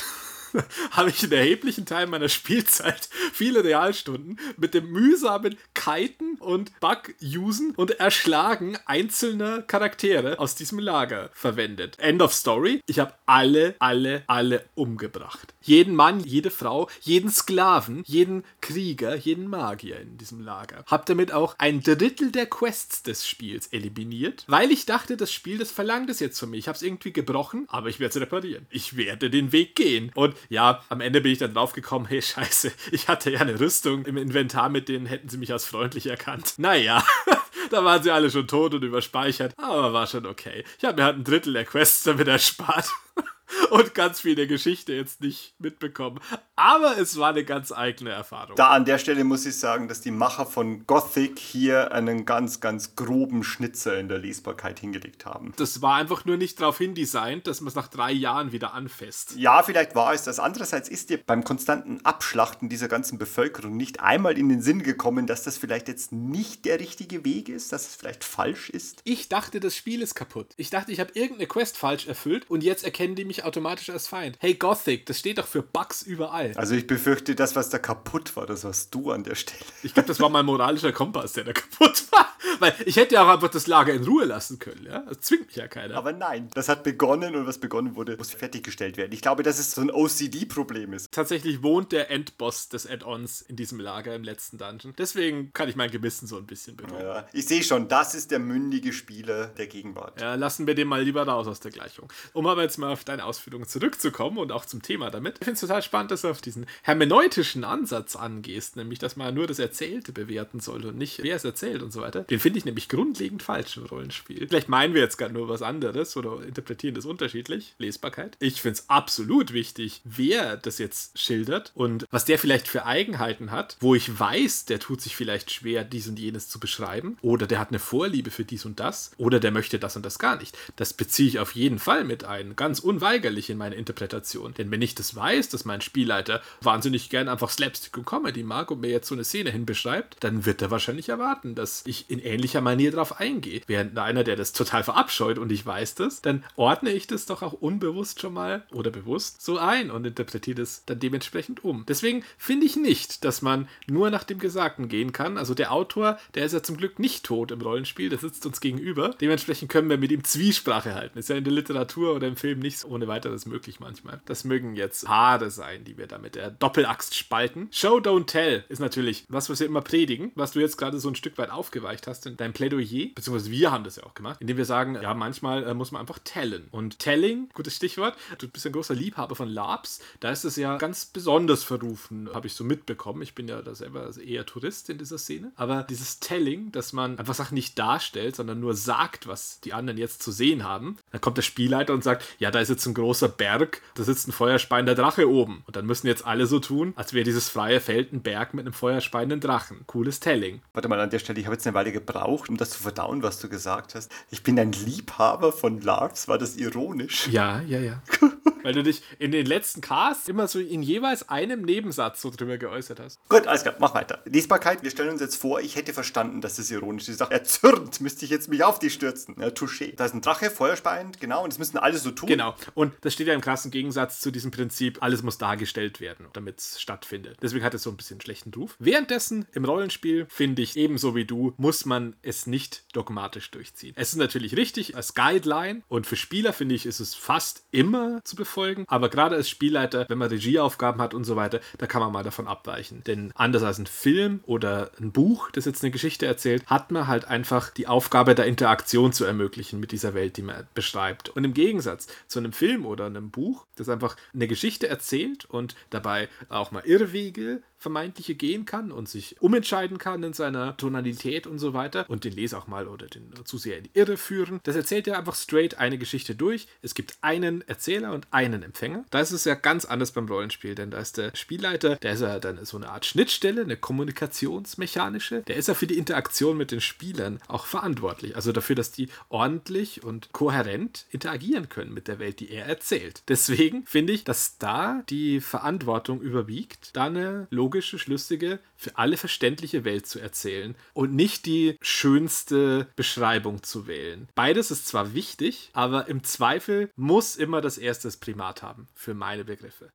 habe ich einen erheblichen Teil meiner Spielzeit, viele Realstunden, mit dem mühsamen Kiten und Bug-Usen und Erschlagen einzelner Charaktere aus diesem Lager verwendet. End of Story. Ich habe alle, alle, alle umgebracht. Jeden Mann, jede Frau, jeden Sklaven, jeden Krieger, jeden Magier in diesem Lager. Hab damit auch ein Drittel der Quests des Spiels eliminiert, weil ich dachte, das Spiel, das verlangt es jetzt von mir. Ich habe es irgendwie gebrochen, aber ich werde es reparieren. Ich werde den Weg gehen. Und ja, am Ende bin ich dann draufgekommen, hey scheiße, ich hatte ja eine Rüstung im Inventar, mit denen hätten sie mich als freundlich erkannt. Naja, da waren sie alle schon tot und überspeichert, aber war schon okay. Ich habe mir halt ein Drittel der Quests damit erspart. und ganz viel der Geschichte jetzt nicht mitbekommen. Aber es war eine ganz eigene Erfahrung. Da an der Stelle muss ich sagen, dass die Macher von Gothic hier einen ganz, ganz groben Schnitzer in der Lesbarkeit hingelegt haben. Das war einfach nur nicht darauf hindesignt, dass man es nach drei Jahren wieder anfasst. Ja, vielleicht war es das. Andererseits ist dir beim konstanten Abschlachten dieser ganzen Bevölkerung nicht einmal in den Sinn gekommen, dass das vielleicht jetzt nicht der richtige Weg ist, dass es vielleicht falsch ist. Ich dachte, das Spiel ist kaputt. Ich dachte, ich habe irgendeine Quest falsch erfüllt und jetzt erkennen die mich automatisch als Feind. Hey Gothic, das steht doch für Bugs überall. Also ich befürchte, das, was da kaputt war, das warst du an der Stelle. Ich glaube, das war mein moralischer Kompass, der da kaputt war. Weil ich hätte ja auch einfach das Lager in Ruhe lassen können, ja? Das zwingt mich ja keiner. Aber nein, das hat begonnen und was begonnen wurde, muss fertiggestellt werden. Ich glaube, dass es so ein OCD-Problem ist. Tatsächlich wohnt der Endboss des Add-ons in diesem Lager im letzten Dungeon. Deswegen kann ich mein Gewissen so ein bisschen beruhigen. Ja, ich sehe schon, das ist der mündige Spieler der Gegenwart. Ja, lassen wir den mal lieber raus aus der Gleichung. Um aber jetzt mal auf deine Ausführungen zurückzukommen und auch zum Thema damit. Ich finde es total spannend, dass du auf diesen hermeneutischen Ansatz angehst, nämlich, dass man nur das Erzählte bewerten soll und nicht, wer es erzählt und so weiter. Den finde ich nämlich grundlegend falsch im Rollenspiel. Vielleicht meinen wir jetzt gerade nur was anderes oder interpretieren das unterschiedlich. Lesbarkeit. Ich finde es absolut wichtig, wer das jetzt schildert und was der vielleicht für Eigenheiten hat, wo ich weiß, der tut sich vielleicht schwer, dies und jenes zu beschreiben oder der hat eine Vorliebe für dies und das oder der möchte das und das gar nicht. Das beziehe ich auf jeden Fall mit ein, ganz unweigerlich in meine Interpretation. Denn wenn ich das weiß, dass mein Spielleiter wahnsinnig gern einfach Slapstick und Comedy mag und mir jetzt so eine Szene hinbeschreibt, dann wird er wahrscheinlich erwarten, dass ich in ähnlicher Manier drauf eingehe. Während einer, der das total verabscheut und ich weiß das, dann ordne ich das doch auch unbewusst schon mal oder bewusst so ein und interpretiere das dann dementsprechend um. Deswegen finde ich nicht, dass man nur nach dem Gesagten gehen kann. Also der Autor, der ist ja zum Glück nicht tot im Rollenspiel, der sitzt uns gegenüber. Dementsprechend können wir mit ihm Zwiesprache halten. Ist ja in der Literatur oder im Film nicht so ohne weiteres möglich manchmal. Das mögen jetzt Haare sein, die wir da mit der Doppelaxt spalten. Show, don't tell ist natürlich was, was wir immer predigen, was du jetzt gerade so ein Stück weit aufgeweicht hast in deinem Plädoyer, beziehungsweise wir haben das ja auch gemacht, indem wir sagen, ja, manchmal äh, muss man einfach tellen. Und Telling, gutes Stichwort, du bist ein großer Liebhaber von LARPs, da ist es ja ganz besonders verrufen, habe ich so mitbekommen. Ich bin ja da selber eher Tourist in dieser Szene. Aber dieses Telling, dass man einfach Sachen nicht darstellt, sondern nur sagt, was die anderen jetzt zu sehen haben, dann kommt der Spielleiter und sagt, ja, da ist jetzt ein großer Berg, da sitzt ein feuerspeiender Drache oben. Und dann müssen jetzt alle so tun, als wäre dieses freie Feld ein Berg mit einem feuerspeienden Drachen. Cooles Telling. Warte mal an der Stelle, ich habe jetzt eine Weile gebraucht, um das zu verdauen, was du gesagt hast. Ich bin ein Liebhaber von LARPs, war das ironisch? Ja, ja, ja. Weil du dich in den letzten Casts immer so in jeweils einem Nebensatz so drüber geäußert hast. Gut, alles klar, mach weiter. Lesbarkeit, wir stellen uns jetzt vor, ich hätte verstanden, dass das ironisch ist. Ich sage, erzürnt, müsste ich jetzt mich auf die stürzen. Ja, touché. Da ist ein Drache, feuerspeiend, genau, und das müssen alle so tun. Genau. Und das steht ja im krassen Gegensatz zu diesem Prinzip, alles muss dargestellt werden, damit es stattfindet. Deswegen hat es so ein bisschen schlechten Ruf. Währenddessen im Rollenspiel, finde ich, ebenso wie du, muss man es nicht dogmatisch durchziehen. Es ist natürlich richtig als Guideline und für Spieler, finde ich, ist es fast immer zu befolgen. Aber gerade als Spielleiter, wenn man Regieaufgaben hat und so weiter, da kann man mal davon abweichen. Denn anders als ein Film oder ein Buch, das jetzt eine Geschichte erzählt, hat man halt einfach die Aufgabe der Interaktion zu ermöglichen mit dieser Welt, die man beschreibt. Und im Gegensatz zu einem Film oder einem Buch, das einfach eine Geschichte erzählt und dabei auch mal Irrwege vermeintliche gehen kann und sich umentscheiden kann in seiner Tonalität und so weiter und den Leser auch mal oder den Zuseher in die Irre führen. Das erzählt ja einfach straight eine Geschichte durch. Es gibt einen Erzähler und einen Empfänger. Da ist es ja ganz anders beim Rollenspiel, denn da ist der Spielleiter, der ist ja dann so eine Art Schnittstelle, eine kommunikationsmechanische. Der ist ja für die Interaktion mit den Spielern auch verantwortlich. Also dafür, dass die ordentlich und kohärent interagieren können mit der Welt, die er erzählt. Deswegen finde ich, dass da die Verantwortung überwiegt, da eine logische logische, schlüssige, für alle verständliche Welt zu erzählen und nicht die schönste Beschreibung zu wählen. Beides ist zwar wichtig, aber im Zweifel muss immer das erste das Primat haben, für meine Begriffe.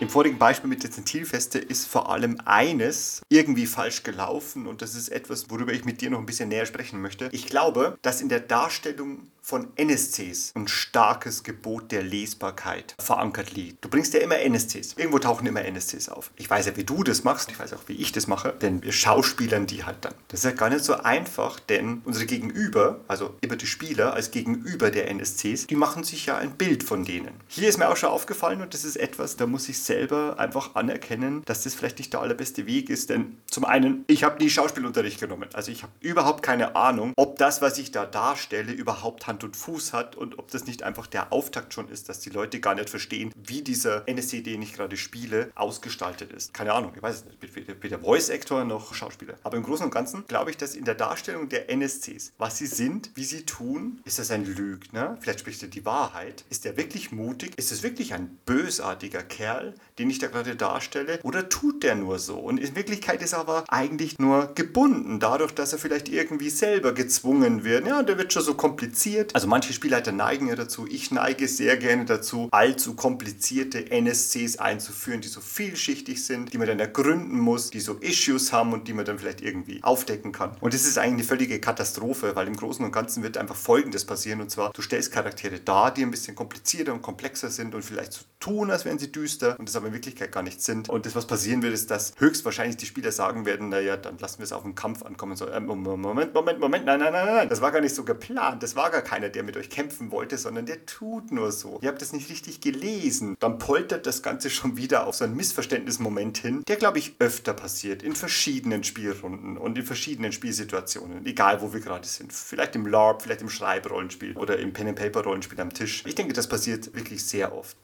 Im vorigen Beispiel mit der Zentilfeste ist vor allem eines irgendwie falsch gelaufen und das ist etwas, worüber ich mit dir noch ein bisschen näher sprechen möchte. Ich glaube, dass in der Darstellung von NSCs ein starkes Gebot der Lesbarkeit verankert liegt. Du bringst ja immer NSCs. Irgendwo tauchen immer NSCs auf. Ich weiß ja, wie du das machst. Ich weiß auch, wie ich das mache. Denn wir schauspielern die halt dann. Das ist ja gar nicht so einfach, denn unsere Gegenüber, also immer die Spieler als Gegenüber der NSCs, die machen sich ja ein Bild von denen. Hier ist mir auch schon aufgefallen und das ist etwas, da muss ich selber einfach anerkennen, dass das vielleicht nicht der allerbeste Weg ist. Denn zum einen, ich habe nie Schauspielunterricht genommen. Also ich habe überhaupt keine Ahnung, ob das, was ich da darstelle, überhaupt Hand und Fuß hat und ob das nicht einfach der Auftakt schon ist, dass die Leute gar nicht verstehen, wie dieser NSC, den ich gerade spiele, ausgestaltet ist. Keine Ahnung, ich weiß es nicht. Weder Voice Actor noch Schauspieler. Aber im Großen und Ganzen glaube ich, dass in der Darstellung der NSCs, was sie sind, wie sie tun, ist das ein Lügner? Vielleicht spricht er die Wahrheit. Ist er wirklich mutig? Ist es wirklich ein bösartiger Kerl, den ich da gerade darstelle? Oder tut der nur so? Und in Wirklichkeit ist er aber eigentlich nur gebunden, dadurch, dass er vielleicht irgendwie selber gezwungen wird. Ja, der wird schon so kompliziert. Also manche Spielleiter neigen ja dazu, ich neige sehr gerne dazu, allzu komplizierte NSCs einzuführen, die so vielschichtig sind, die man dann ergründen muss, die so Issues haben und die man dann vielleicht irgendwie aufdecken kann. Und das ist eigentlich eine völlige Katastrophe, weil im Großen und Ganzen wird einfach Folgendes passieren und zwar, du stellst Charaktere dar, die ein bisschen komplizierter und komplexer sind und vielleicht so tun, als wären sie düster und das aber in Wirklichkeit gar nicht sind. Und das, was passieren wird, ist, dass höchstwahrscheinlich die Spieler sagen werden, naja, dann lassen wir es auf den Kampf ankommen. So, äh, Moment, Moment, Moment, nein, nein, nein, nein, das war gar nicht so geplant, das war gar keiner, der mit euch kämpfen wollte, sondern der tut nur so. Ihr habt das nicht richtig gelesen. Dann poltert das Ganze schon wieder auf so einen Missverständnismoment hin, der, glaube ich, öfter passiert, in verschiedenen Spielrunden und in verschiedenen Spielsituationen, egal wo wir gerade sind. Vielleicht im LARP, vielleicht im Schreibrollenspiel oder im Pen-and-Paper-Rollenspiel am Tisch. Ich denke, das passiert wirklich sehr oft.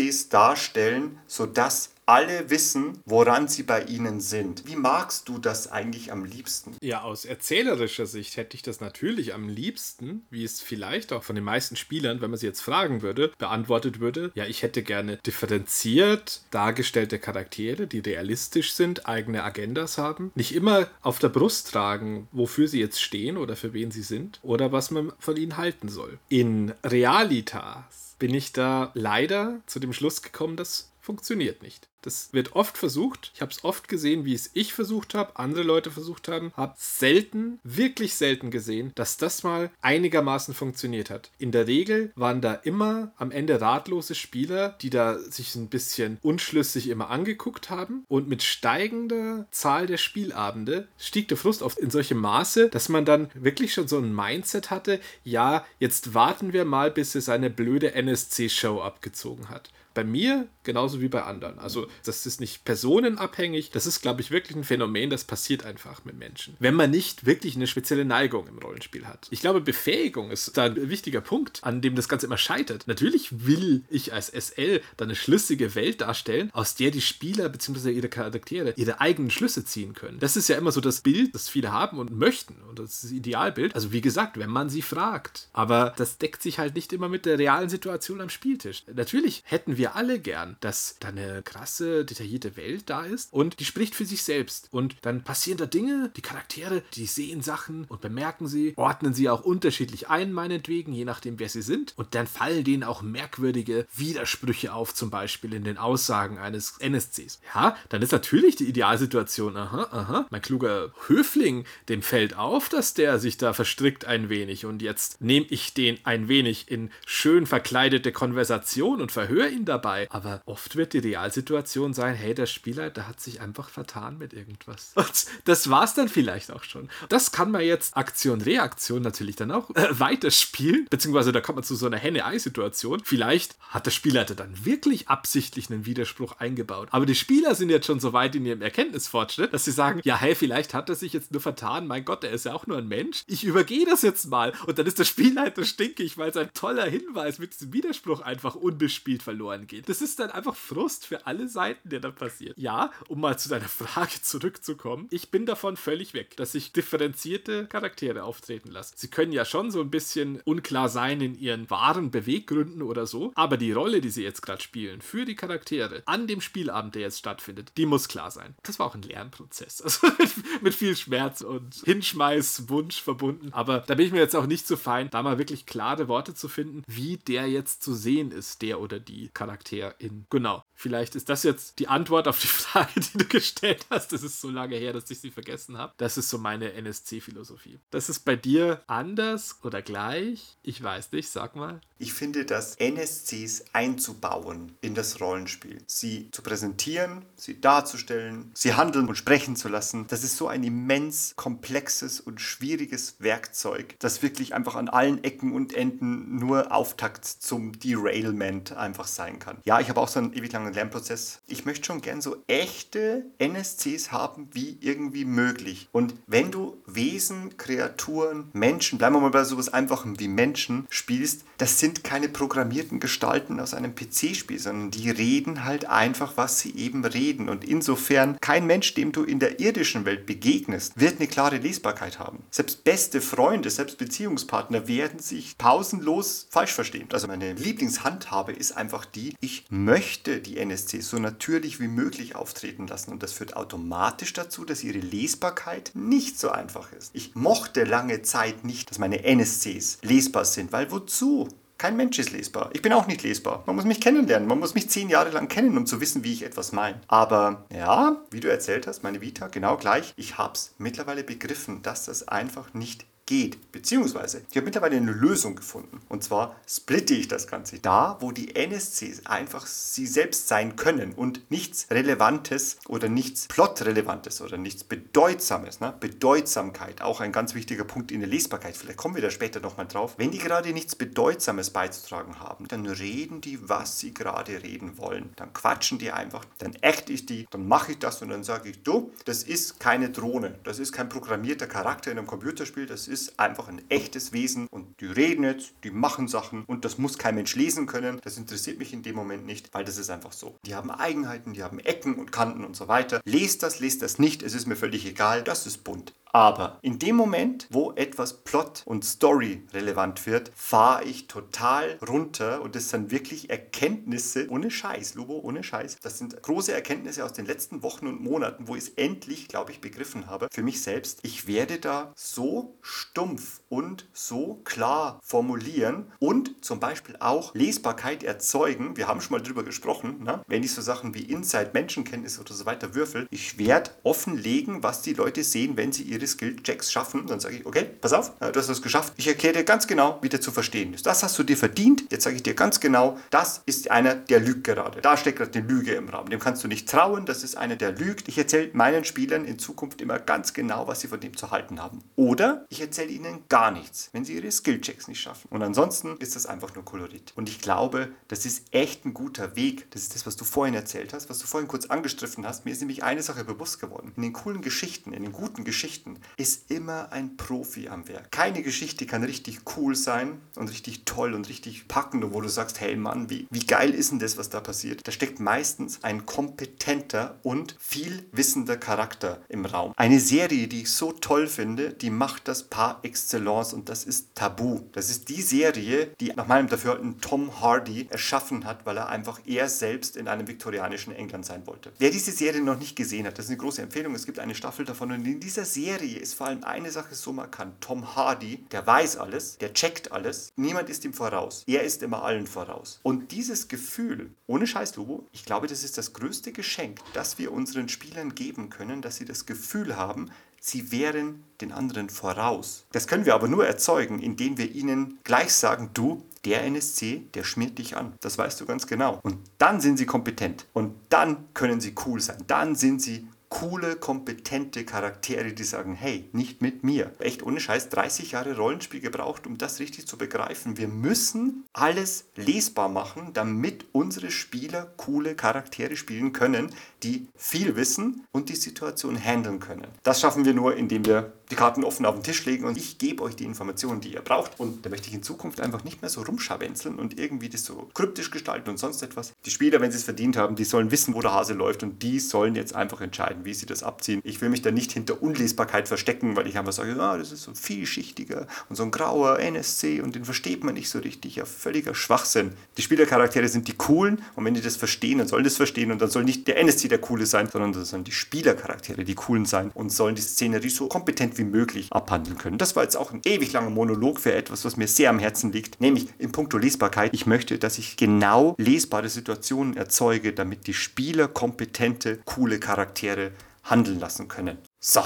NSCs darstellen, sodass alle wissen, woran sie bei ihnen sind. Wie magst du das eigentlich am liebsten? Ja, aus erzählerischer Sicht hätte ich das natürlich am liebsten, wie es vielleicht auch von den meisten Spielern, wenn man sie jetzt fragen würde, beantwortet würde. Ja, ich hätte gerne differenziert dargestellte Charaktere, die realistisch sind, eigene Agendas haben, nicht immer auf der Brust tragen, wofür sie jetzt stehen oder für wen sie sind oder was man von ihnen halten soll. In Realitas bin ich da leider zu dem Schluss gekommen, das funktioniert nicht. Das wird oft versucht. Ich habe es oft gesehen, wie es ich versucht habe, andere Leute versucht haben. Habe selten, wirklich selten gesehen, dass das mal einigermaßen funktioniert hat. In der Regel waren da immer am Ende ratlose Spieler, die da sich ein bisschen unschlüssig immer angeguckt haben. Und mit steigender Zahl der Spielabende stieg der Frust oft in solchem Maße, dass man dann wirklich schon so ein Mindset hatte, ja, jetzt warten wir mal, bis er seine blöde NSC-Show abgezogen hat bei mir genauso wie bei anderen. Also das ist nicht personenabhängig, das ist, glaube ich, wirklich ein Phänomen, das passiert einfach mit Menschen. Wenn man nicht wirklich eine spezielle Neigung im Rollenspiel hat. Ich glaube, Befähigung ist da ein wichtiger Punkt, an dem das Ganze immer scheitert. Natürlich will ich als SL dann eine schlüssige Welt darstellen, aus der die Spieler bzw. ihre Charaktere ihre eigenen Schlüsse ziehen können. Das ist ja immer so das Bild, das viele haben und möchten. Und das ist das Idealbild. Also wie gesagt, wenn man sie fragt. Aber das deckt sich halt nicht immer mit der realen Situation am Spieltisch. Natürlich hätten wir alle gern, dass da eine krasse, detaillierte Welt da ist und die spricht für sich selbst. Und dann passieren da Dinge, die Charaktere, die sehen Sachen und bemerken sie, ordnen sie auch unterschiedlich ein, meinetwegen, je nachdem, wer sie sind. Und dann fallen denen auch merkwürdige Widersprüche auf, zum Beispiel in den Aussagen eines NSCs. Ja, dann ist natürlich die Idealsituation, aha, aha, mein kluger Höfling, dem fällt auf, dass der sich da verstrickt ein wenig und jetzt nehme ich den ein wenig in schön verkleidete Konversation und verhöre ihn dabei. Aber oft wird die Realsituation sein, hey, der Spieler, der hat sich einfach vertan mit irgendwas. Und das war's dann vielleicht auch schon. Das kann man jetzt Aktion-Reaktion natürlich dann auch äh, weiterspielen, beziehungsweise da kommt man zu so einer Henne-Ei-Situation. Vielleicht hat der Spielleiter dann wirklich absichtlich einen Widerspruch eingebaut. Aber die Spieler sind jetzt schon so weit in ihrem Erkenntnisfortschritt, dass sie sagen, ja, hey, vielleicht hat er sich jetzt nur vertan. Mein Gott, er ist ja auch nur ein Mensch. Ich übergehe das jetzt mal. Und dann ist der Spielleiter stinkig, weil sein toller Hinweis mit diesem Widerspruch einfach unbespielt verloren geht. Das ist dann einfach Frust für alle Seiten, der da passiert. Ja, um mal zu deiner Frage zurückzukommen, ich bin davon völlig weg, dass ich differenzierte Charaktere auftreten lasse. Sie können ja schon so ein bisschen unklar sein in ihren wahren Beweggründen oder so, aber die Rolle, die sie jetzt gerade spielen, für die Charaktere an dem Spielabend, der jetzt stattfindet, die muss klar sein. Das war auch ein Lernprozess. Also mit, mit viel Schmerz und Hinschmeißwunsch verbunden. Aber da bin ich mir jetzt auch nicht so fein, da mal wirklich klare Worte zu finden, wie der jetzt zu sehen ist, der oder die Charakterin. Genau. Vielleicht ist das jetzt die Antwort auf die Frage, die du gestellt hast. Das ist so lange her, dass ich sie vergessen habe. Das ist so meine NSC-Philosophie. Das ist bei dir anders oder gleich? Ich weiß nicht, sag mal. Ich finde, dass NSCs einzubauen in das Rollenspiel, sie zu präsentieren, sie darzustellen, sie handeln und sprechen zu lassen, das ist so ein immens komplexes und schwieriges Werkzeug, das wirklich einfach an allen Ecken und Enden nur Auftakt zum Derailment einfach sein kann. Ja, ich habe auch so einen ewig langen Lernprozess. Ich möchte schon gern so echte NSCs haben, wie irgendwie möglich. Und wenn du Wesen, Kreaturen, Menschen, bleiben wir mal bei sowas Einfachem wie Menschen spielst, das sind keine programmierten Gestalten aus einem PC-Spiel, sondern die reden halt einfach, was sie eben reden. Und insofern, kein Mensch, dem du in der irdischen Welt begegnest, wird eine klare Lesbarkeit haben. Selbst beste Freunde, selbst Beziehungspartner werden sich pausenlos falsch verstehen. Also meine Lieblingshandhabe ist einfach die, ich möchte die NSC so natürlich wie möglich auftreten lassen. Und das führt automatisch dazu, dass ihre Lesbarkeit nicht so einfach ist. Ich mochte lange Zeit nicht, dass meine NSCs lesbar sind, weil wozu? Kein Mensch ist lesbar. Ich bin auch nicht lesbar. Man muss mich kennenlernen. Man muss mich zehn Jahre lang kennen, um zu wissen, wie ich etwas meine. Aber ja, wie du erzählt hast, meine Vita, genau gleich. Ich habe es mittlerweile begriffen, dass das einfach nicht geht. Beziehungsweise, ich habe mittlerweile eine Lösung gefunden. Und zwar splitte ich das Ganze. Da, wo die NSCs einfach sie selbst sein können und nichts Relevantes oder nichts Plotrelevantes oder nichts Bedeutsames. Ne? Bedeutsamkeit, auch ein ganz wichtiger Punkt in der Lesbarkeit. Vielleicht kommen wir da später nochmal drauf. Wenn die gerade nichts Bedeutsames beizutragen haben, dann reden die, was sie gerade reden wollen. Dann quatschen die einfach. Dann act ich die, dann mache ich das und dann sage ich, du, das ist keine Drohne. Das ist kein programmierter Charakter in einem Computerspiel. Das ist ist einfach ein echtes Wesen und die reden jetzt, die machen Sachen und das muss kein Mensch lesen können. Das interessiert mich in dem Moment nicht, weil das ist einfach so. Die haben Eigenheiten, die haben Ecken und Kanten und so weiter. Lest das, lest das nicht, es ist mir völlig egal, das ist bunt. Aber in dem Moment, wo etwas Plot und Story relevant wird, fahre ich total runter und das sind wirklich Erkenntnisse, ohne Scheiß, Lubo, ohne Scheiß. Das sind große Erkenntnisse aus den letzten Wochen und Monaten, wo ich es endlich, glaube ich, begriffen habe, für mich selbst. Ich werde da so stumpf und so klar formulieren und zum Beispiel auch Lesbarkeit erzeugen. Wir haben schon mal drüber gesprochen, ne? wenn ich so Sachen wie Inside, Menschenkenntnis oder so weiter würfel. Ich werde offenlegen, was die Leute sehen, wenn sie ihre Skill-Checks schaffen. Dann sage ich, okay, pass auf, äh, du hast es geschafft. Ich erkläre dir ganz genau, wie der zu verstehen ist. Das hast du dir verdient. Jetzt sage ich dir ganz genau, das ist einer, der lügt gerade. Da steckt gerade eine Lüge im Raum. Dem kannst du nicht trauen. Das ist einer, der lügt. Ich erzähle meinen Spielern in Zukunft immer ganz genau, was sie von dem zu halten haben. Oder ich erzähle ihnen gar nichts, wenn sie ihre Skill-Checks nicht schaffen. Und ansonsten ist das einfach nur Kolorit. Und ich glaube, das ist echt ein guter Weg. Das ist das, was du vorhin erzählt hast, was du vorhin kurz angestriffen hast. Mir ist nämlich eine Sache bewusst geworden. In den coolen Geschichten, in den guten Geschichten ist immer ein Profi am Werk. Keine Geschichte kann richtig cool sein und richtig toll und richtig packend, wo du sagst, hey Mann, wie, wie geil ist denn das, was da passiert? Da steckt meistens ein kompetenter und viel wissender Charakter im Raum. Eine Serie, die ich so toll finde, die macht das par excellence und das ist Tabu. Das ist die Serie, die nach meinem Dafürhalten Tom Hardy erschaffen hat, weil er einfach er selbst in einem viktorianischen England sein wollte. Wer diese Serie noch nicht gesehen hat, das ist eine große Empfehlung. Es gibt eine Staffel davon und in dieser Serie ist vor allem eine Sache so markant. Tom Hardy, der weiß alles, der checkt alles. Niemand ist ihm voraus. Er ist immer allen voraus. Und dieses Gefühl, ohne Scheiß, Lobo, ich glaube, das ist das größte Geschenk, das wir unseren Spielern geben können, dass sie das Gefühl haben, sie wären den anderen voraus. Das können wir aber nur erzeugen, indem wir ihnen gleich sagen, du, der NSC, der schmiert dich an. Das weißt du ganz genau. Und dann sind sie kompetent. Und dann können sie cool sein. Dann sind sie coole, kompetente Charaktere, die sagen, hey, nicht mit mir. Echt ohne Scheiß 30 Jahre Rollenspiel gebraucht, um das richtig zu begreifen. Wir müssen alles lesbar machen, damit unsere Spieler coole Charaktere spielen können, die viel wissen und die Situation handeln können. Das schaffen wir nur, indem wir die Karten offen auf den Tisch legen und ich gebe euch die Informationen, die ihr braucht. Und da möchte ich in Zukunft einfach nicht mehr so rumscharwenzeln und irgendwie das so kryptisch gestalten und sonst etwas. Die Spieler, wenn sie es verdient haben, die sollen wissen, wo der Hase läuft und die sollen jetzt einfach entscheiden, wie sie das abziehen. Ich will mich da nicht hinter Unlesbarkeit verstecken, weil ich einfach sage, ja, das ist so vielschichtiger und so ein grauer NSC und den versteht man nicht so richtig. Ja, völliger Schwachsinn. Die Spielercharaktere sind die coolen und wenn die das verstehen, dann sollen das verstehen und dann soll nicht der NSC der coole sein, sondern das sollen die Spielercharaktere die coolen sein und sollen die Szenerie so kompetent wie möglich abhandeln können. Das war jetzt auch ein ewig langer Monolog für etwas, was mir sehr am Herzen liegt, nämlich in puncto Lesbarkeit. Ich möchte, dass ich genau lesbare Situationen erzeuge, damit die Spieler kompetente, coole Charaktere handeln lassen können. So.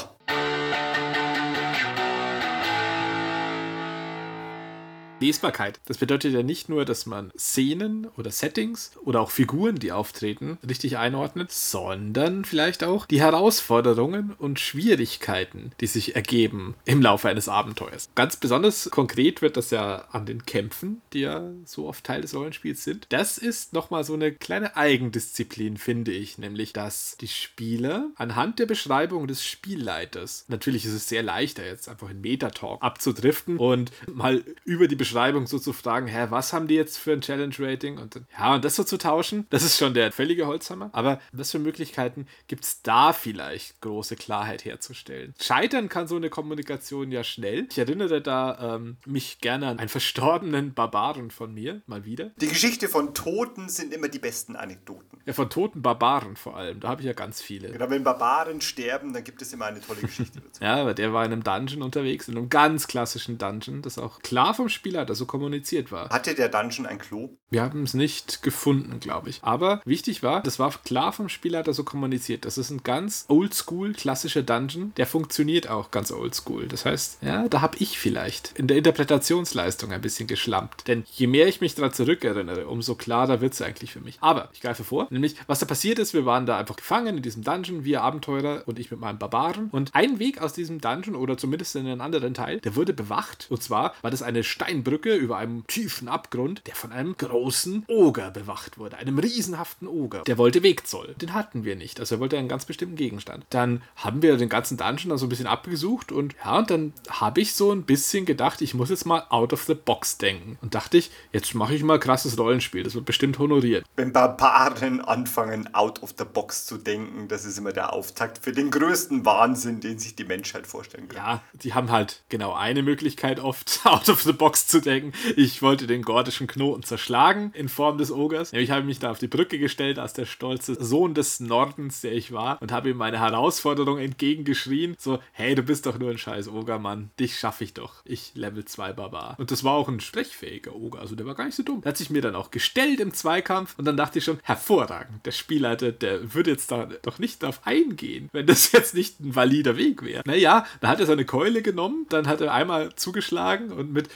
Lesbarkeit. Das bedeutet ja nicht nur, dass man Szenen oder Settings oder auch Figuren, die auftreten, richtig einordnet, sondern vielleicht auch die Herausforderungen und Schwierigkeiten, die sich ergeben im Laufe eines Abenteuers. Ganz besonders konkret wird das ja an den Kämpfen, die ja so oft Teil des Rollenspiels sind. Das ist nochmal so eine kleine Eigendisziplin, finde ich, nämlich, dass die Spieler anhand der Beschreibung des Spielleiters, natürlich ist es sehr leicht, da jetzt einfach in Metatalk abzudriften und mal über die Beschreibung so zu fragen, hä, was haben die jetzt für ein Challenge-Rating? Und dann, ja, und das so zu tauschen, das ist schon der völlige Holzhammer. Aber was für Möglichkeiten gibt es da vielleicht, große Klarheit herzustellen? Scheitern kann so eine Kommunikation ja schnell. Ich erinnere da ähm, mich gerne an einen verstorbenen Barbaren von mir, mal wieder. Die Geschichte von Toten sind immer die besten Anekdoten. Ja, von toten Barbaren vor allem. Da habe ich ja ganz viele. Genau, wenn Barbaren sterben, dann gibt es immer eine tolle Geschichte dazu. Ja, aber der war in einem Dungeon unterwegs, in einem ganz klassischen Dungeon, das auch klar vom Spielleiter so kommuniziert war. Hatte der Dungeon ein Klo? Wir haben es nicht gefunden, glaube ich. Aber wichtig war, das war klar vom Spielleiter so kommuniziert. Das ist ein ganz oldschool, klassischer Dungeon. Der funktioniert auch ganz oldschool. Das heißt, ja, da habe ich vielleicht in der Interpretationsleistung ein bisschen geschlampt. Denn je mehr ich mich daran zurückerinnere, umso klarer wird es eigentlich für mich. Aber ich greife vor, nämlich, was da passiert ist, wir waren da einfach gefangen in diesem Dungeon, wir Abenteurer und ich mit meinem Barbaren. Und ein Weg aus diesem Dungeon oder zumindest in einen anderen Teil, der wurde bewacht. Und zwar war das eine Steinbrücke Steinbrücke über einem tiefen Abgrund, der von einem großen Oger bewacht wurde, einem riesenhaften Oger. Der wollte Wegzoll. Den hatten wir nicht. Also er wollte einen ganz bestimmten Gegenstand. Dann haben wir den ganzen Dungeon dann so ein bisschen abgesucht und ja, und dann habe ich so ein bisschen gedacht, ich muss jetzt mal out of the box denken. Und dachte ich, jetzt mache ich mal krasses Rollenspiel. Das wird bestimmt honoriert. Wenn Barbaren anfangen, out of the box zu denken, das ist immer der Auftakt für den größten Wahnsinn, den sich die Menschheit vorstellen kann. Ja, die haben halt genau eine Möglichkeit, oft out of the box zu denken. Ich wollte den gordischen Knoten zerschlagen in Form des Ogers. Ich habe mich da auf die Brücke gestellt als der stolze Sohn des Nordens, der ich war, und habe ihm meine Herausforderung entgegengeschrien. So, hey, du bist doch nur ein scheiß Ogermann. Dich schaffe ich doch. Ich Level 2 Barbar. Und das war auch ein sprechfähiger Oger. Also der war gar nicht so dumm. Der hat sich mir dann auch gestellt im Zweikampf und dann dachte ich schon, hervorragend. Der Spielleiter, der würde jetzt da doch nicht darauf eingehen, wenn das jetzt nicht ein valider Weg wäre. Naja, da hat er seine Keule genommen, dann hat er einmal zugeschlagen und mit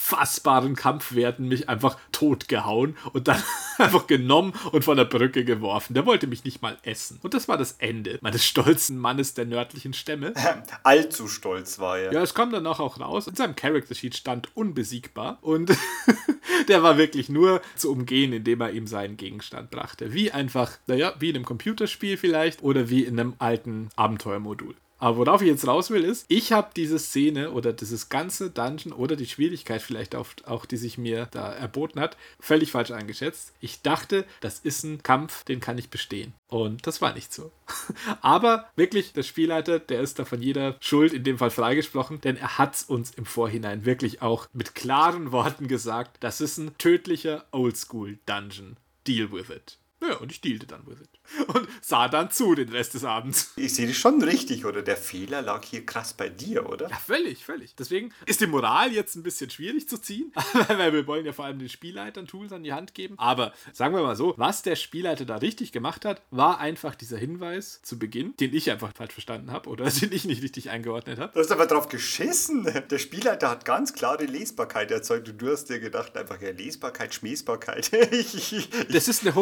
unfassbaren Kampfwerten mich einfach totgehauen und dann einfach genommen und von der Brücke geworfen. Der wollte mich nicht mal essen. Und das war das Ende meines stolzen Mannes der nördlichen Stämme. Allzu stolz war er. Ja, es kam danach auch raus. In seinem Character Sheet stand unbesiegbar und der war wirklich nur zu umgehen, indem er ihm seinen Gegenstand brachte. Wie einfach, naja, wie in einem Computerspiel vielleicht oder wie in einem alten Abenteuermodul. Aber worauf ich jetzt raus will, ist, ich habe diese Szene oder dieses ganze Dungeon oder die Schwierigkeit vielleicht auch, auch, die sich mir da erboten hat, völlig falsch eingeschätzt. Ich dachte, das ist ein Kampf, den kann ich bestehen. Und das war nicht so. Aber wirklich, der Spielleiter, der ist da von jeder Schuld in dem Fall freigesprochen, denn er hat uns im Vorhinein wirklich auch mit klaren Worten gesagt, das ist ein tödlicher Oldschool-Dungeon. Deal with it. Ja, und ich dealte dann with it. Und sah dann zu den Rest des Abends. Ich sehe dich schon richtig, oder? Der Fehler lag hier krass bei dir, oder? Ja, völlig, völlig. Deswegen ist die Moral jetzt ein bisschen schwierig zu ziehen, weil wir wollen ja vor allem den Spielleitern Tools an die Hand geben. Aber sagen wir mal so, was der Spielleiter da richtig gemacht hat, war einfach dieser Hinweis zu Beginn, den ich einfach falsch verstanden habe oder den ich nicht richtig eingeordnet habe. Du hast aber drauf geschissen. Der Spielleiter hat ganz klare Lesbarkeit erzeugt und du hast dir gedacht, einfach ja, Lesbarkeit, Schmiesbarkeit. das ist eine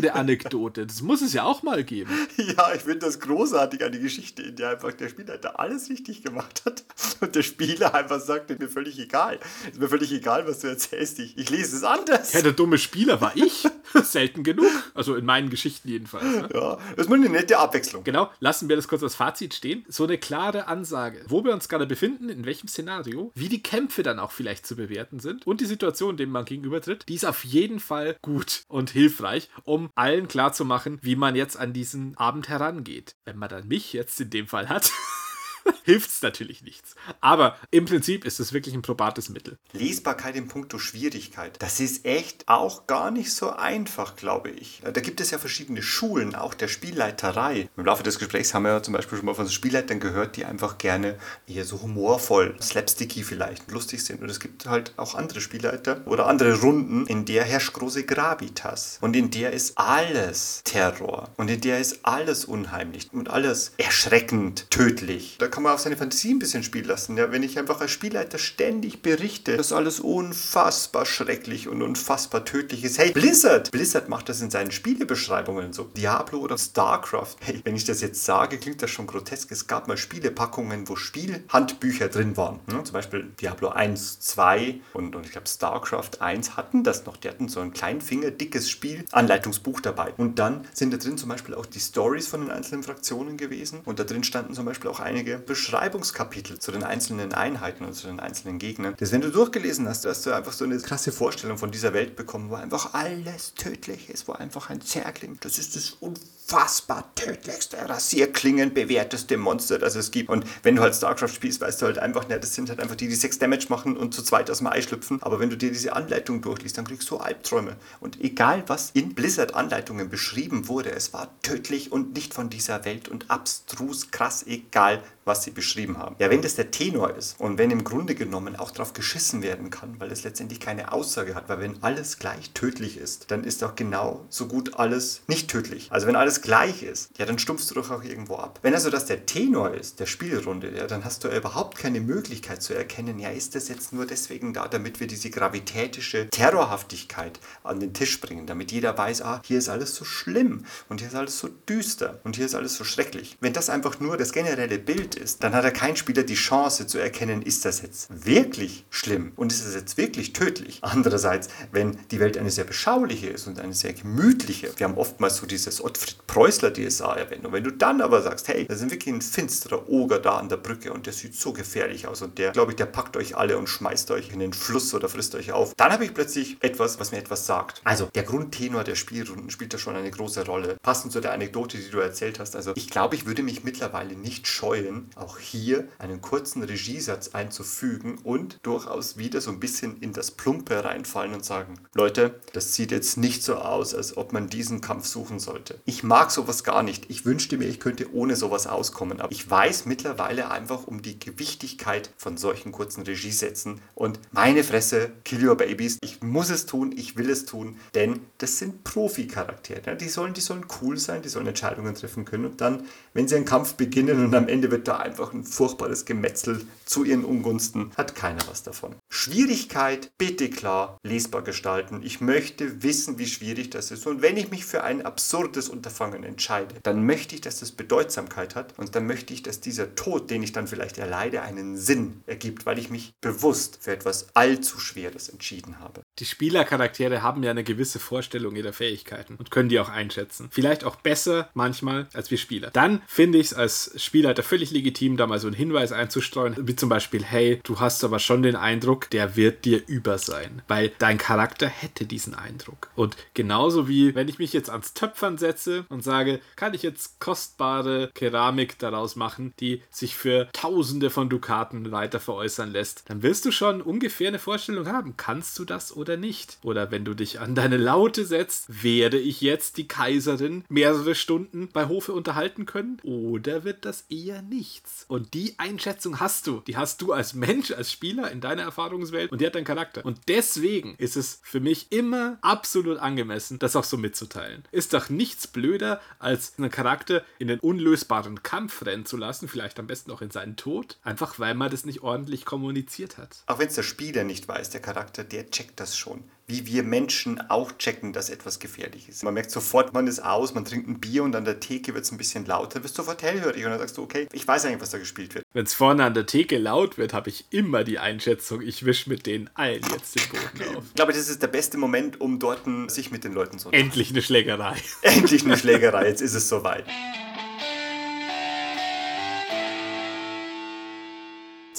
honorierende Anekdote. Das muss es ja auch mal geben. Ja, ich finde das großartig an die Geschichte, in der einfach der Spielleiter alles richtig gemacht hat und der Spieler einfach sagt, mir völlig egal. Ist mir völlig egal, was du erzählst. Ich, ich lese es anders. Ja, der dumme Spieler war ich. Selten genug. Also in meinen Geschichten jedenfalls. Ne? Ja, das ist mal eine nette Abwechslung. Genau, lassen wir das kurz als Fazit stehen. So eine klare Ansage, wo wir uns gerade befinden, in welchem Szenario, wie die Kämpfe dann auch vielleicht zu bewerten sind und die Situation, dem man gegenübertritt, die ist auf jeden Fall gut und hilfreich, um allen klarzumachen, wie man jetzt an diesen Abend herangeht. Wenn man dann mich jetzt in dem Fall hat. hilft es natürlich nichts. Aber im Prinzip ist es wirklich ein probates Mittel. Lesbarkeit in puncto Schwierigkeit. Das ist echt auch gar nicht so einfach, glaube ich. Da gibt es ja verschiedene Schulen, auch der Spielleiterei. Im Laufe des Gesprächs haben wir ja zum Beispiel schon mal von so Spielleitern gehört, die einfach gerne eher so humorvoll, slapsticky vielleicht, lustig sind. Und es gibt halt auch andere Spielleiter oder andere Runden, in der herrscht große Gravitas. Und in der ist alles Terror. Und in der ist alles unheimlich und alles erschreckend, tödlich. Da kann man auf seine Fantasie ein bisschen spielen lassen. Ja, wenn ich einfach als Spielleiter ständig berichte, dass alles unfassbar schrecklich und unfassbar tödlich ist. Hey, Blizzard! Blizzard macht das in seinen Spielebeschreibungen so. Diablo oder StarCraft. Hey, wenn ich das jetzt sage, klingt das schon grotesk. Es gab mal Spielepackungen, wo Spielhandbücher drin waren. Ja, zum Beispiel Diablo 1, 2 und, und ich glaube StarCraft 1 hatten das noch. Die hatten so ein kleinfingerdickes Spielanleitungsbuch dabei. Und dann sind da drin zum Beispiel auch die Stories von den einzelnen Fraktionen gewesen. Und da drin standen zum Beispiel auch einige Beschreibungskapitel zu den einzelnen Einheiten und zu den einzelnen Gegnern. Das, wenn du durchgelesen hast, hast du einfach so eine krasse Vorstellung von dieser Welt bekommen, wo einfach alles tödlich ist, wo einfach ein Zergling, das ist das unfassbar tödlichste, Rasierklingen bewährteste Monster, das es gibt. Und wenn du halt StarCraft spielst, weißt du halt einfach, ne, das sind halt einfach die, die 6 Damage machen und zu zweit aus dem Ei schlüpfen. Aber wenn du dir diese Anleitung durchliest, dann kriegst du Albträume. Und egal, was in Blizzard-Anleitungen beschrieben wurde, es war tödlich und nicht von dieser Welt und abstrus krass, egal was sie beschrieben haben. Ja, wenn das der Tenor ist und wenn im Grunde genommen auch darauf geschissen werden kann, weil es letztendlich keine Aussage hat, weil wenn alles gleich tödlich ist, dann ist auch genau so gut alles nicht tödlich. Also wenn alles gleich ist, ja, dann stumpfst du doch auch irgendwo ab. Wenn also das der Tenor ist, der Spielrunde, ja, dann hast du überhaupt keine Möglichkeit zu erkennen, ja, ist das jetzt nur deswegen da, damit wir diese gravitätische Terrorhaftigkeit an den Tisch bringen, damit jeder weiß, ah, hier ist alles so schlimm und hier ist alles so düster und hier ist alles so schrecklich. Wenn das einfach nur das generelle Bild ist, dann hat er kein Spieler die Chance zu erkennen, ist das jetzt wirklich schlimm und ist das jetzt wirklich tödlich. Andererseits, wenn die Welt eine sehr beschauliche ist und eine sehr gemütliche, wir haben oftmals so dieses Ottfried Preußler DSA erwähnt. Und wenn du dann aber sagst, hey, da sind wirklich ein finsterer Oger da an der Brücke und der sieht so gefährlich aus und der, glaube ich, der packt euch alle und schmeißt euch in den Fluss oder frisst euch auf, dann habe ich plötzlich etwas, was mir etwas sagt. Also der Grundtenor der Spielrunden spielt da schon eine große Rolle. Passend zu der Anekdote, die du erzählt hast. Also ich glaube, ich würde mich mittlerweile nicht scheuen, auch hier einen kurzen Regiesatz einzufügen und durchaus wieder so ein bisschen in das Plumpe reinfallen und sagen, Leute, das sieht jetzt nicht so aus, als ob man diesen Kampf suchen sollte. Ich mag sowas gar nicht. Ich wünschte mir, ich könnte ohne sowas auskommen. Aber ich weiß mittlerweile einfach um die Gewichtigkeit von solchen kurzen Regiesätzen. Und meine Fresse, Kill Your Babies, ich muss es tun, ich will es tun, denn das sind Profi-Charaktere. Die sollen, die sollen cool sein, die sollen Entscheidungen treffen können. Und dann, wenn sie einen Kampf beginnen und am Ende wird da einfach ein furchtbares Gemetzel zu ihren Ungunsten, hat keiner was davon. Schwierigkeit, bitte klar, lesbar gestalten. Ich möchte wissen, wie schwierig das ist. Und wenn ich mich für ein absurdes Unterfangen entscheide, dann möchte ich, dass das Bedeutsamkeit hat und dann möchte ich, dass dieser Tod, den ich dann vielleicht erleide, einen Sinn ergibt, weil ich mich bewusst für etwas allzu Schweres entschieden habe. Die Spielercharaktere haben ja eine gewisse Vorstellung ihrer Fähigkeiten und können die auch einschätzen. Vielleicht auch besser manchmal als wir Spieler. Dann finde ich es als Spielleiter völlig legitim, da mal so einen Hinweis einzustreuen, zum Beispiel, hey, du hast aber schon den Eindruck, der wird dir über sein, weil dein Charakter hätte diesen Eindruck. Und genauso wie, wenn ich mich jetzt ans Töpfern setze und sage, kann ich jetzt kostbare Keramik daraus machen, die sich für Tausende von Dukaten weiter veräußern lässt, dann wirst du schon ungefähr eine Vorstellung haben, kannst du das oder nicht? Oder wenn du dich an deine Laute setzt, werde ich jetzt die Kaiserin mehrere Stunden bei Hofe unterhalten können? Oder wird das eher nichts? Und die Einschätzung hast du. Die hast du als Mensch, als Spieler in deiner Erfahrungswelt und die hat deinen Charakter. Und deswegen ist es für mich immer absolut angemessen, das auch so mitzuteilen. Ist doch nichts blöder, als einen Charakter in den unlösbaren Kampf rennen zu lassen, vielleicht am besten auch in seinen Tod, einfach weil man das nicht ordentlich kommuniziert hat. Auch wenn es der Spieler nicht weiß, der Charakter, der checkt das schon. Wie wir Menschen auch checken, dass etwas gefährlich ist. Man merkt sofort, man ist aus, man trinkt ein Bier und an der Theke wird es ein bisschen lauter, wirst du sofort hellhörig und dann sagst du, okay, ich weiß eigentlich, was da gespielt wird. Wenn es vorne an der Theke laut wird, habe ich immer die Einschätzung, ich wische mit den allen jetzt den Boden auf. Ich glaube, das ist der beste Moment, um dort sich mit den Leuten zu Endlich eine Schlägerei. Endlich eine Schlägerei, jetzt ist es soweit.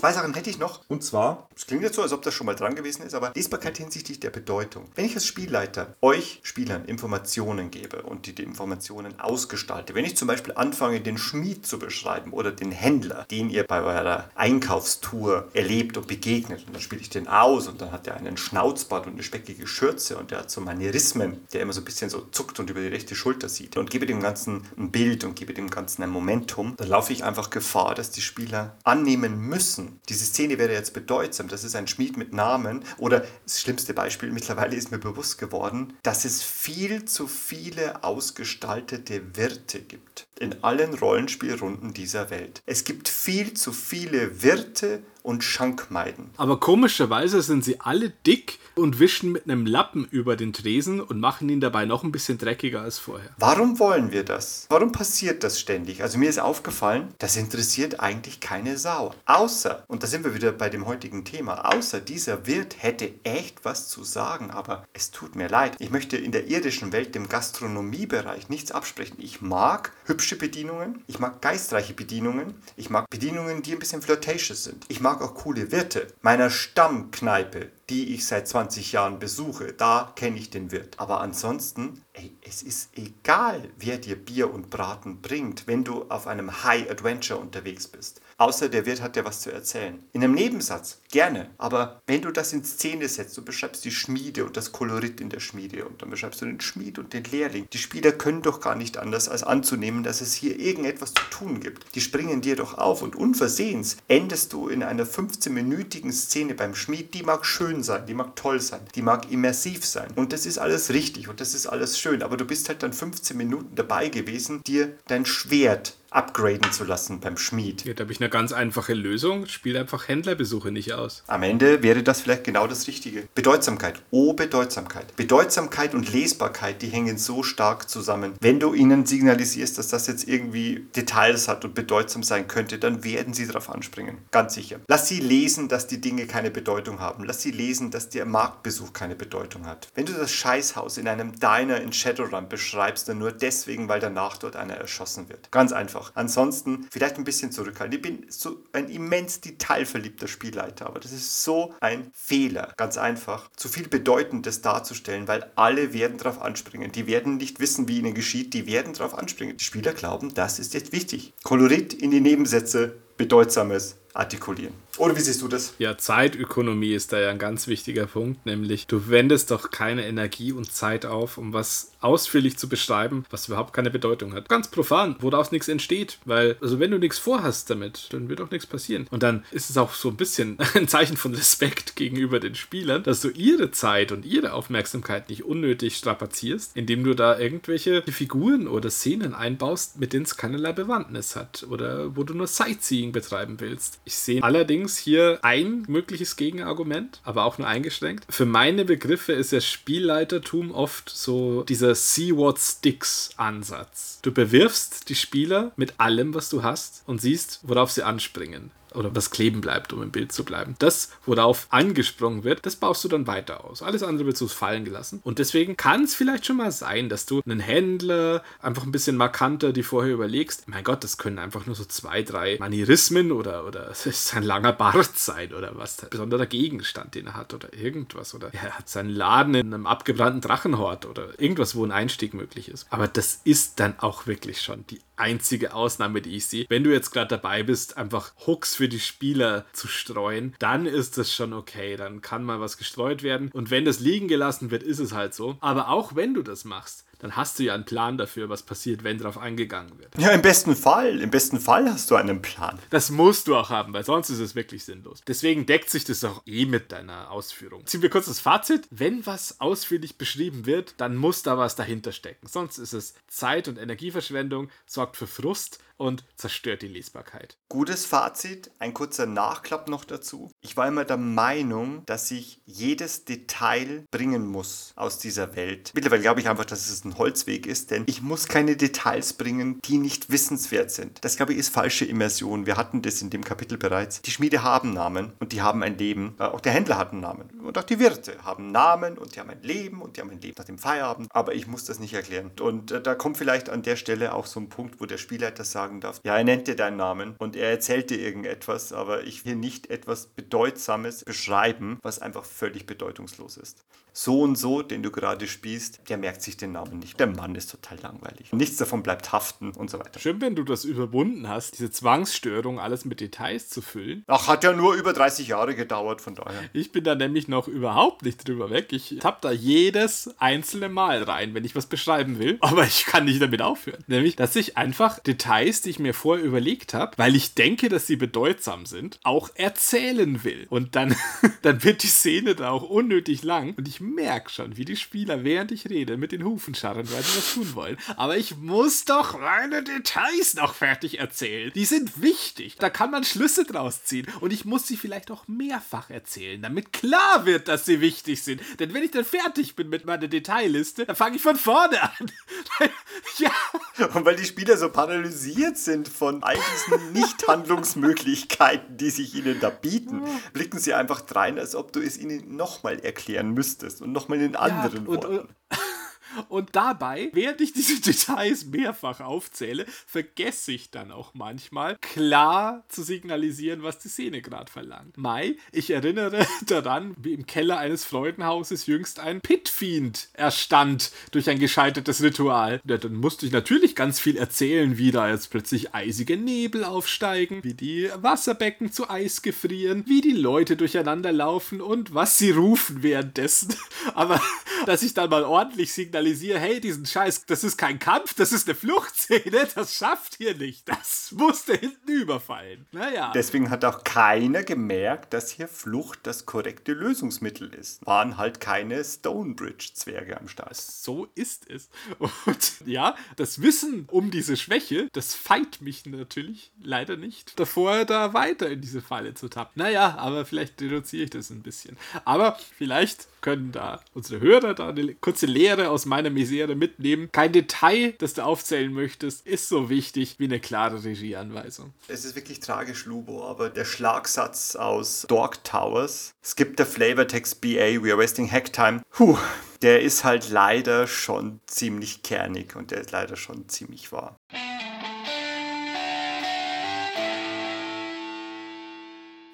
Zwei Sachen hätte ich noch. Und zwar, es klingt jetzt so, als ob das schon mal dran gewesen ist, aber Lesbarkeit hinsichtlich der Bedeutung. Wenn ich als Spielleiter euch Spielern Informationen gebe und die, die Informationen ausgestalte, wenn ich zum Beispiel anfange, den Schmied zu beschreiben oder den Händler, den ihr bei eurer Einkaufstour erlebt und begegnet, und dann spiele ich den aus und dann hat er einen Schnauzbart und eine speckige Schürze und der hat so Manierismen, der immer so ein bisschen so zuckt und über die rechte Schulter sieht und gebe dem Ganzen ein Bild und gebe dem Ganzen ein Momentum, dann laufe ich einfach Gefahr, dass die Spieler annehmen müssen, diese Szene wäre jetzt bedeutsam, das ist ein Schmied mit Namen oder das schlimmste Beispiel, mittlerweile ist mir bewusst geworden, dass es viel zu viele ausgestaltete Wirte gibt in allen Rollenspielrunden dieser Welt. Es gibt viel zu viele Wirte und Schankmeiden. Aber komischerweise sind sie alle dick und wischen mit einem Lappen über den Tresen und machen ihn dabei noch ein bisschen dreckiger als vorher. Warum wollen wir das? Warum passiert das ständig? Also mir ist aufgefallen, das interessiert eigentlich keine Sau. Außer, und da sind wir wieder bei dem heutigen Thema, außer dieser Wirt hätte echt was zu sagen, aber es tut mir leid. Ich möchte in der irdischen Welt, dem Gastronomiebereich, nichts absprechen. Ich mag hübsche Bedienungen, ich mag geistreiche Bedienungen, ich mag Bedienungen, die ein bisschen flirtatious sind. Ich mag auch coole Wirte. Meiner Stammkneipe, die ich seit 20 Jahren besuche, da kenne ich den Wirt. Aber ansonsten, ey, es ist egal, wer dir Bier und Braten bringt, wenn du auf einem High Adventure unterwegs bist. Außer der Wirt hat dir was zu erzählen. In einem Nebensatz, gerne. Aber wenn du das in Szene setzt, du beschreibst die Schmiede und das Kolorit in der Schmiede und dann beschreibst du den Schmied und den Lehrling. Die Spieler können doch gar nicht anders, als anzunehmen, dass es hier irgendetwas zu tun gibt. Die springen dir doch auf und unversehens endest du in einer 15-minütigen Szene beim Schmied, die mag schön sein, die mag toll sein, die mag immersiv sein. Und das ist alles richtig und das ist alles schön. Aber du bist halt dann 15 Minuten dabei gewesen, dir dein Schwert upgraden zu lassen beim Schmied. Hier habe ich eine ganz einfache Lösung. Spiel einfach Händlerbesuche nicht aus. Am Ende wäre das vielleicht genau das Richtige. Bedeutsamkeit. Oh, Bedeutsamkeit. Bedeutsamkeit und Lesbarkeit, die hängen so stark zusammen. Wenn du ihnen signalisierst, dass das jetzt irgendwie Details hat und bedeutsam sein könnte, dann werden sie darauf anspringen. Ganz sicher. Lass sie lesen, dass die Dinge keine Bedeutung haben. Lass sie lesen, dass der Marktbesuch keine Bedeutung hat. Wenn du das Scheißhaus in einem Diner in Shadowrun beschreibst, dann nur deswegen, weil danach dort einer erschossen wird. Ganz einfach. Ansonsten vielleicht ein bisschen zurückhalten. Ich bin so ein immens detailverliebter Spielleiter, aber das ist so ein Fehler. Ganz einfach. Zu viel Bedeutendes darzustellen, weil alle werden darauf anspringen. Die werden nicht wissen, wie ihnen geschieht. Die werden darauf anspringen. Die Spieler glauben, das ist jetzt wichtig. Kolorit in die Nebensätze, Bedeutsames artikulieren. Oder wie siehst du das? Ja, Zeitökonomie ist da ja ein ganz wichtiger Punkt, nämlich du wendest doch keine Energie und Zeit auf, um was ausführlich zu beschreiben, was überhaupt keine Bedeutung hat. Ganz profan, woraus nichts entsteht, weil, also wenn du nichts vorhast damit, dann wird auch nichts passieren. Und dann ist es auch so ein bisschen ein Zeichen von Respekt gegenüber den Spielern, dass du ihre Zeit und ihre Aufmerksamkeit nicht unnötig strapazierst, indem du da irgendwelche Figuren oder Szenen einbaust, mit denen es keinerlei Bewandtnis hat oder wo du nur Sightseeing betreiben willst. Ich sehe allerdings hier ein mögliches Gegenargument, aber auch nur eingeschränkt. Für meine Begriffe ist ja Spielleitertum oft so dieser See What Sticks Ansatz. Du bewirfst die Spieler mit allem, was du hast und siehst, worauf sie anspringen oder was kleben bleibt, um im Bild zu bleiben. Das, worauf angesprungen wird, das baust du dann weiter aus. Alles andere wird so fallen gelassen. Und deswegen kann es vielleicht schon mal sein, dass du einen Händler einfach ein bisschen markanter die vorher überlegst. Mein Gott, das können einfach nur so zwei, drei Manierismen oder, oder ist ein langer Bart sein oder was, ein besonderer Gegenstand, den er hat oder irgendwas. Oder er hat seinen Laden in einem abgebrannten Drachenhort oder irgendwas, wo ein Einstieg möglich ist. Aber das ist dann auch wirklich schon die einzige Ausnahme, die ich sehe. Wenn du jetzt gerade dabei bist, einfach Hooks für die Spieler zu streuen, dann ist das schon okay. Dann kann mal was gestreut werden. Und wenn das liegen gelassen wird, ist es halt so. Aber auch wenn du das machst, dann hast du ja einen Plan dafür, was passiert, wenn darauf eingegangen wird. Ja, im besten Fall. Im besten Fall hast du einen Plan. Das musst du auch haben, weil sonst ist es wirklich sinnlos. Deswegen deckt sich das auch eh mit deiner Ausführung. Ziehen wir kurz das Fazit. Wenn was ausführlich beschrieben wird, dann muss da was dahinter stecken. Sonst ist es Zeit- und Energieverschwendung, sorgt für Frust und zerstört die Lesbarkeit. Gutes Fazit, ein kurzer Nachklapp noch dazu. Ich war immer der Meinung, dass ich jedes Detail bringen muss aus dieser Welt. Mittlerweile glaube ich einfach, dass es ein Holzweg ist, denn ich muss keine Details bringen, die nicht wissenswert sind. Das glaube ich ist falsche Immersion. Wir hatten das in dem Kapitel bereits. Die Schmiede haben Namen und die haben ein Leben. Äh, Auch der Händler hat einen Namen. Und auch die Wirte haben Namen und die haben ein Leben und die haben ein Leben nach dem Feierabend. Aber ich muss das nicht erklären. Und äh, da kommt vielleicht an der Stelle auch so ein Punkt, wo der Spielleiter sagen darf, ja, er nennt dir deinen Namen und er erzählt dir irgendetwas, aber ich will nicht etwas Bedeutsames beschreiben, was einfach völlig bedeutungslos ist. So und so, den du gerade spielst, der merkt sich den Namen nicht. Der Mann ist total langweilig. Nichts davon bleibt haften und so weiter. Schön, wenn du das überwunden hast, diese Zwangsstörung, alles mit Details zu füllen. Ach, hat ja nur über 30 Jahre gedauert, von daher. Ich bin da nämlich noch überhaupt nicht drüber weg. Ich tapp da jedes einzelne Mal rein, wenn ich was beschreiben will. Aber ich kann nicht damit aufhören. Nämlich, dass ich einfach Details, die ich mir vorher überlegt habe, weil ich denke, dass sie bedeutsam sind, auch erzählen will. Und dann, dann wird die Szene da auch unnötig lang. Und ich merke schon, wie die Spieler, während ich rede, mit den Hufen scharren, weil sie was tun wollen. Aber ich muss doch meine Details noch fertig erzählen. Die sind wichtig. Da kann man Schlüsse draus ziehen. Und ich muss sie vielleicht auch mehrfach erzählen, damit klar wird, dass sie wichtig sind. Denn wenn ich dann fertig bin mit meiner Detailliste, dann fange ich von vorne an. ja. Und weil die Spieler so paralysiert sind von all diesen Nicht-Handlungsmöglichkeiten, die sich ihnen da bieten, blicken sie einfach drein, als ob du es ihnen nochmal erklären müsstest und nochmal in anderen und, Worten. und, und dabei, während ich diese Details mehrfach aufzähle, vergesse ich dann auch manchmal klar zu signalisieren, was die Szene gerade verlangt. Mai, ich erinnere daran, wie im Keller eines Freudenhauses jüngst ein Pitfiend erstand durch ein gescheitertes Ritual. Ja, dann musste ich natürlich ganz viel erzählen, wie da jetzt plötzlich eisige Nebel aufsteigen, wie die Wasserbecken zu Eis gefrieren, wie die Leute durcheinander laufen und was sie rufen währenddessen. Aber dass ich dann mal ordentlich signalisiere, signalisiere, hey, diesen Scheiß, das ist kein Kampf, das ist eine Fluchtszene, das schafft ihr nicht. Das musste hinten überfallen. Naja. Deswegen hat auch keiner gemerkt, dass hier Flucht das korrekte Lösungsmittel ist. Waren halt keine Stonebridge-Zwerge am Start. So ist es. Und ja, das Wissen um diese Schwäche, das feit mich natürlich leider nicht davor, da weiter in diese Falle zu tappen. Naja, aber vielleicht reduziere ich das ein bisschen. Aber vielleicht können da unsere Hörer da eine kurze Lehre aus meiner Misere mitnehmen. Kein Detail, das du aufzählen möchtest, ist so wichtig wie eine klare Regieanweisung. Es ist wirklich tragisch, Lubo, aber der Schlagsatz aus Dork Towers, skip the flavortext BA, we are wasting hack time, puh, der ist halt leider schon ziemlich kernig und der ist leider schon ziemlich wahr.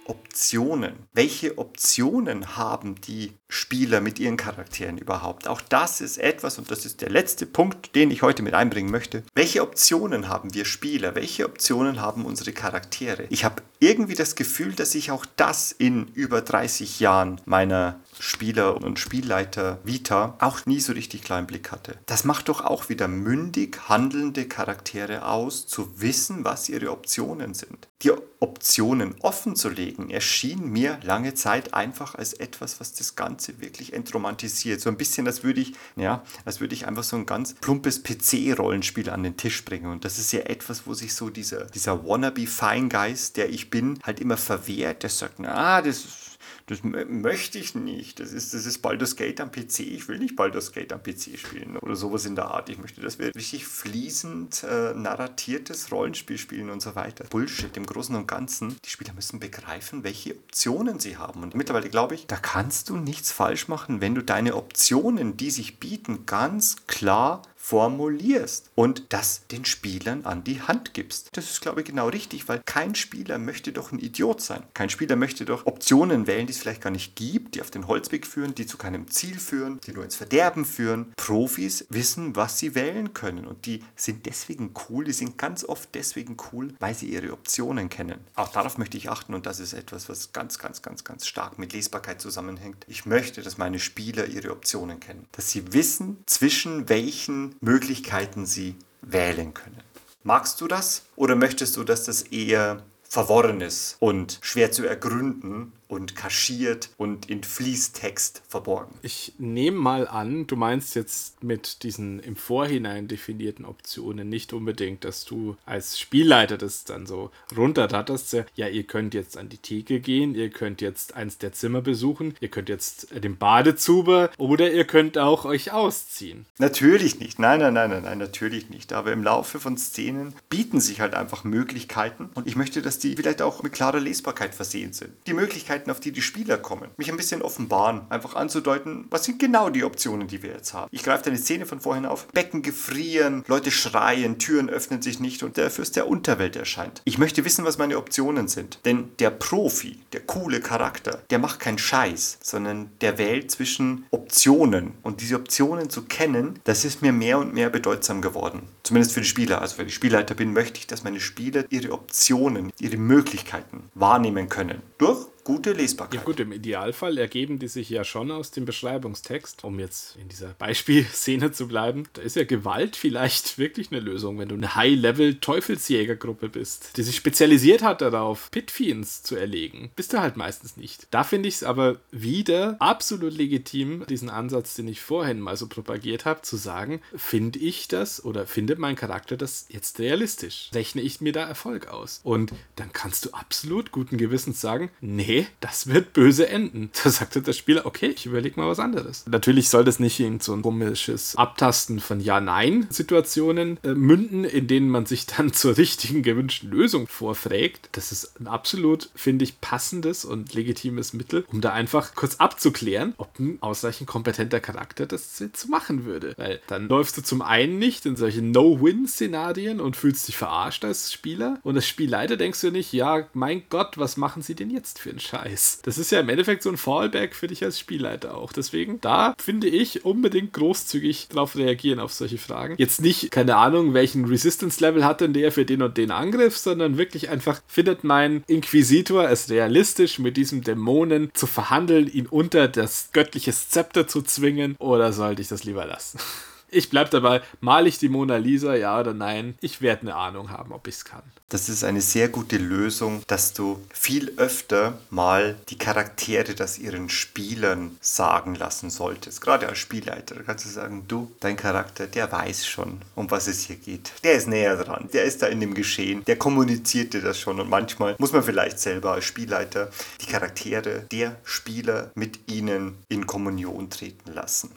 Optionen. Welche Optionen haben die Spieler mit ihren Charakteren überhaupt? Auch das ist etwas, und das ist der letzte Punkt, den ich heute mit einbringen möchte. Welche Optionen haben wir Spieler? Welche Optionen haben unsere Charaktere? Ich habe irgendwie das Gefühl, dass ich auch das in über 30 Jahren meiner Spieler und Spielleiter Vita auch nie so richtig im Blick hatte. Das macht doch auch wieder mündig handelnde Charaktere aus, zu wissen, was ihre Optionen sind. Die Optionen offen zu legen, erschien mir lange Zeit einfach als etwas, was das Ganze wirklich entromantisiert. So ein bisschen, als würde ich, ja, als würde ich einfach so ein ganz plumpes PC-Rollenspiel an den Tisch bringen. Und das ist ja etwas, wo sich so dieser, dieser wannabe-Feingeist, der ich bin, halt immer verwehrt. Der sagt, na, das ist das möchte ich nicht. Das ist, das ist Baldur's Gate am PC. Ich will nicht Baldur's Gate am PC spielen oder sowas in der Art. Ich möchte, dass wir richtig fließend äh, narratiertes Rollenspiel spielen und so weiter. Bullshit im Großen und Ganzen. Die Spieler müssen begreifen, welche Optionen sie haben. Und mittlerweile glaube ich, da kannst du nichts falsch machen, wenn du deine Optionen, die sich bieten, ganz klar formulierst und das den Spielern an die Hand gibst. Das ist, glaube ich, genau richtig, weil kein Spieler möchte doch ein Idiot sein. Kein Spieler möchte doch Optionen wählen, die es vielleicht gar nicht gibt, die auf den Holzweg führen, die zu keinem Ziel führen, die nur ins Verderben führen. Profis wissen, was sie wählen können und die sind deswegen cool, die sind ganz oft deswegen cool, weil sie ihre Optionen kennen. Auch darauf möchte ich achten und das ist etwas, was ganz, ganz, ganz, ganz stark mit Lesbarkeit zusammenhängt. Ich möchte, dass meine Spieler ihre Optionen kennen, dass sie wissen, zwischen welchen Möglichkeiten sie wählen können. Magst du das oder möchtest du, dass das eher verworren ist und schwer zu ergründen und kaschiert und in Fließtext verborgen. Ich nehme mal an, du meinst jetzt mit diesen im Vorhinein definierten Optionen nicht unbedingt, dass du als Spielleiter das dann so runterratterst. Ja, ihr könnt jetzt an die Theke gehen, ihr könnt jetzt eins der Zimmer besuchen, ihr könnt jetzt den Badezuber oder ihr könnt auch euch ausziehen. Natürlich nicht. Nein, nein, nein, nein, nein, natürlich nicht. Aber im Laufe von Szenen bieten sich halt einfach Möglichkeiten und ich möchte, dass die vielleicht auch mit klarer Lesbarkeit versehen sind. Die Möglichkeit Möglichkeiten, auf die die Spieler kommen. Mich ein bisschen offenbaren, einfach anzudeuten, was sind genau die Optionen, die wir jetzt haben. Ich greife deine Szene von vorhin auf. Becken gefrieren, Leute schreien, Türen öffnen sich nicht und der Fürst der Unterwelt erscheint. Ich möchte wissen, was meine Optionen sind. Denn der Profi, der coole Charakter, der macht keinen Scheiß, sondern der wählt zwischen Optionen. Und diese Optionen zu kennen, das ist mir mehr und mehr bedeutsam geworden. Zumindest für die Spieler. Also wenn ich Spielleiter bin, möchte ich, dass meine Spieler ihre Optionen, ihre Möglichkeiten wahrnehmen können. Durch gute Lesbarkeit. Ja gut, im Idealfall ergeben die sich ja schon aus dem Beschreibungstext, um jetzt in dieser Beispielszene zu bleiben. Da ist ja Gewalt vielleicht wirklich eine Lösung, wenn du eine High-Level-Teufelsjägergruppe bist, die sich spezialisiert hat darauf, Pitfiends zu erlegen. Bist du halt meistens nicht. Da finde ich es aber wieder absolut legitim, diesen Ansatz, den ich vorhin mal so propagiert habe, zu sagen, finde ich das oder findet mein Charakter das jetzt realistisch? Rechne ich mir da Erfolg aus? Und dann kannst du absolut guten Gewissens sagen, nee, das wird böse enden. Da sagte der Spieler, okay, ich überlege mal was anderes. Natürlich soll das nicht in so ein komisches Abtasten von Ja-Nein-Situationen äh, münden, in denen man sich dann zur richtigen gewünschten Lösung vorfragt. Das ist ein absolut, finde ich, passendes und legitimes Mittel, um da einfach kurz abzuklären, ob ein ausreichend kompetenter Charakter das jetzt machen würde. Weil dann läufst du zum einen nicht in solche No-Win-Szenarien und fühlst dich verarscht als Spieler und als Spielleiter denkst du nicht, ja, mein Gott, was machen sie denn jetzt für einen Scheiß. Das ist ja im Endeffekt so ein Fallback für dich als Spielleiter auch. Deswegen, da finde ich unbedingt großzügig drauf reagieren auf solche Fragen. Jetzt nicht, keine Ahnung, welchen Resistance-Level hat denn der für den und den Angriff, sondern wirklich einfach, findet mein Inquisitor es realistisch, mit diesem Dämonen zu verhandeln, ihn unter das göttliche Zepter zu zwingen, oder sollte ich das lieber lassen? Ich bleib dabei, mal ich die Mona Lisa, ja oder nein? Ich werde eine Ahnung haben, ob ich es kann. Das ist eine sehr gute Lösung, dass du viel öfter mal die Charaktere das ihren Spielern sagen lassen solltest. Gerade als Spielleiter kannst du sagen, du, dein Charakter, der weiß schon, um was es hier geht. Der ist näher dran, der ist da in dem Geschehen, der kommuniziert dir das schon und manchmal muss man vielleicht selber als Spielleiter die Charaktere der Spieler mit ihnen in Kommunion treten lassen.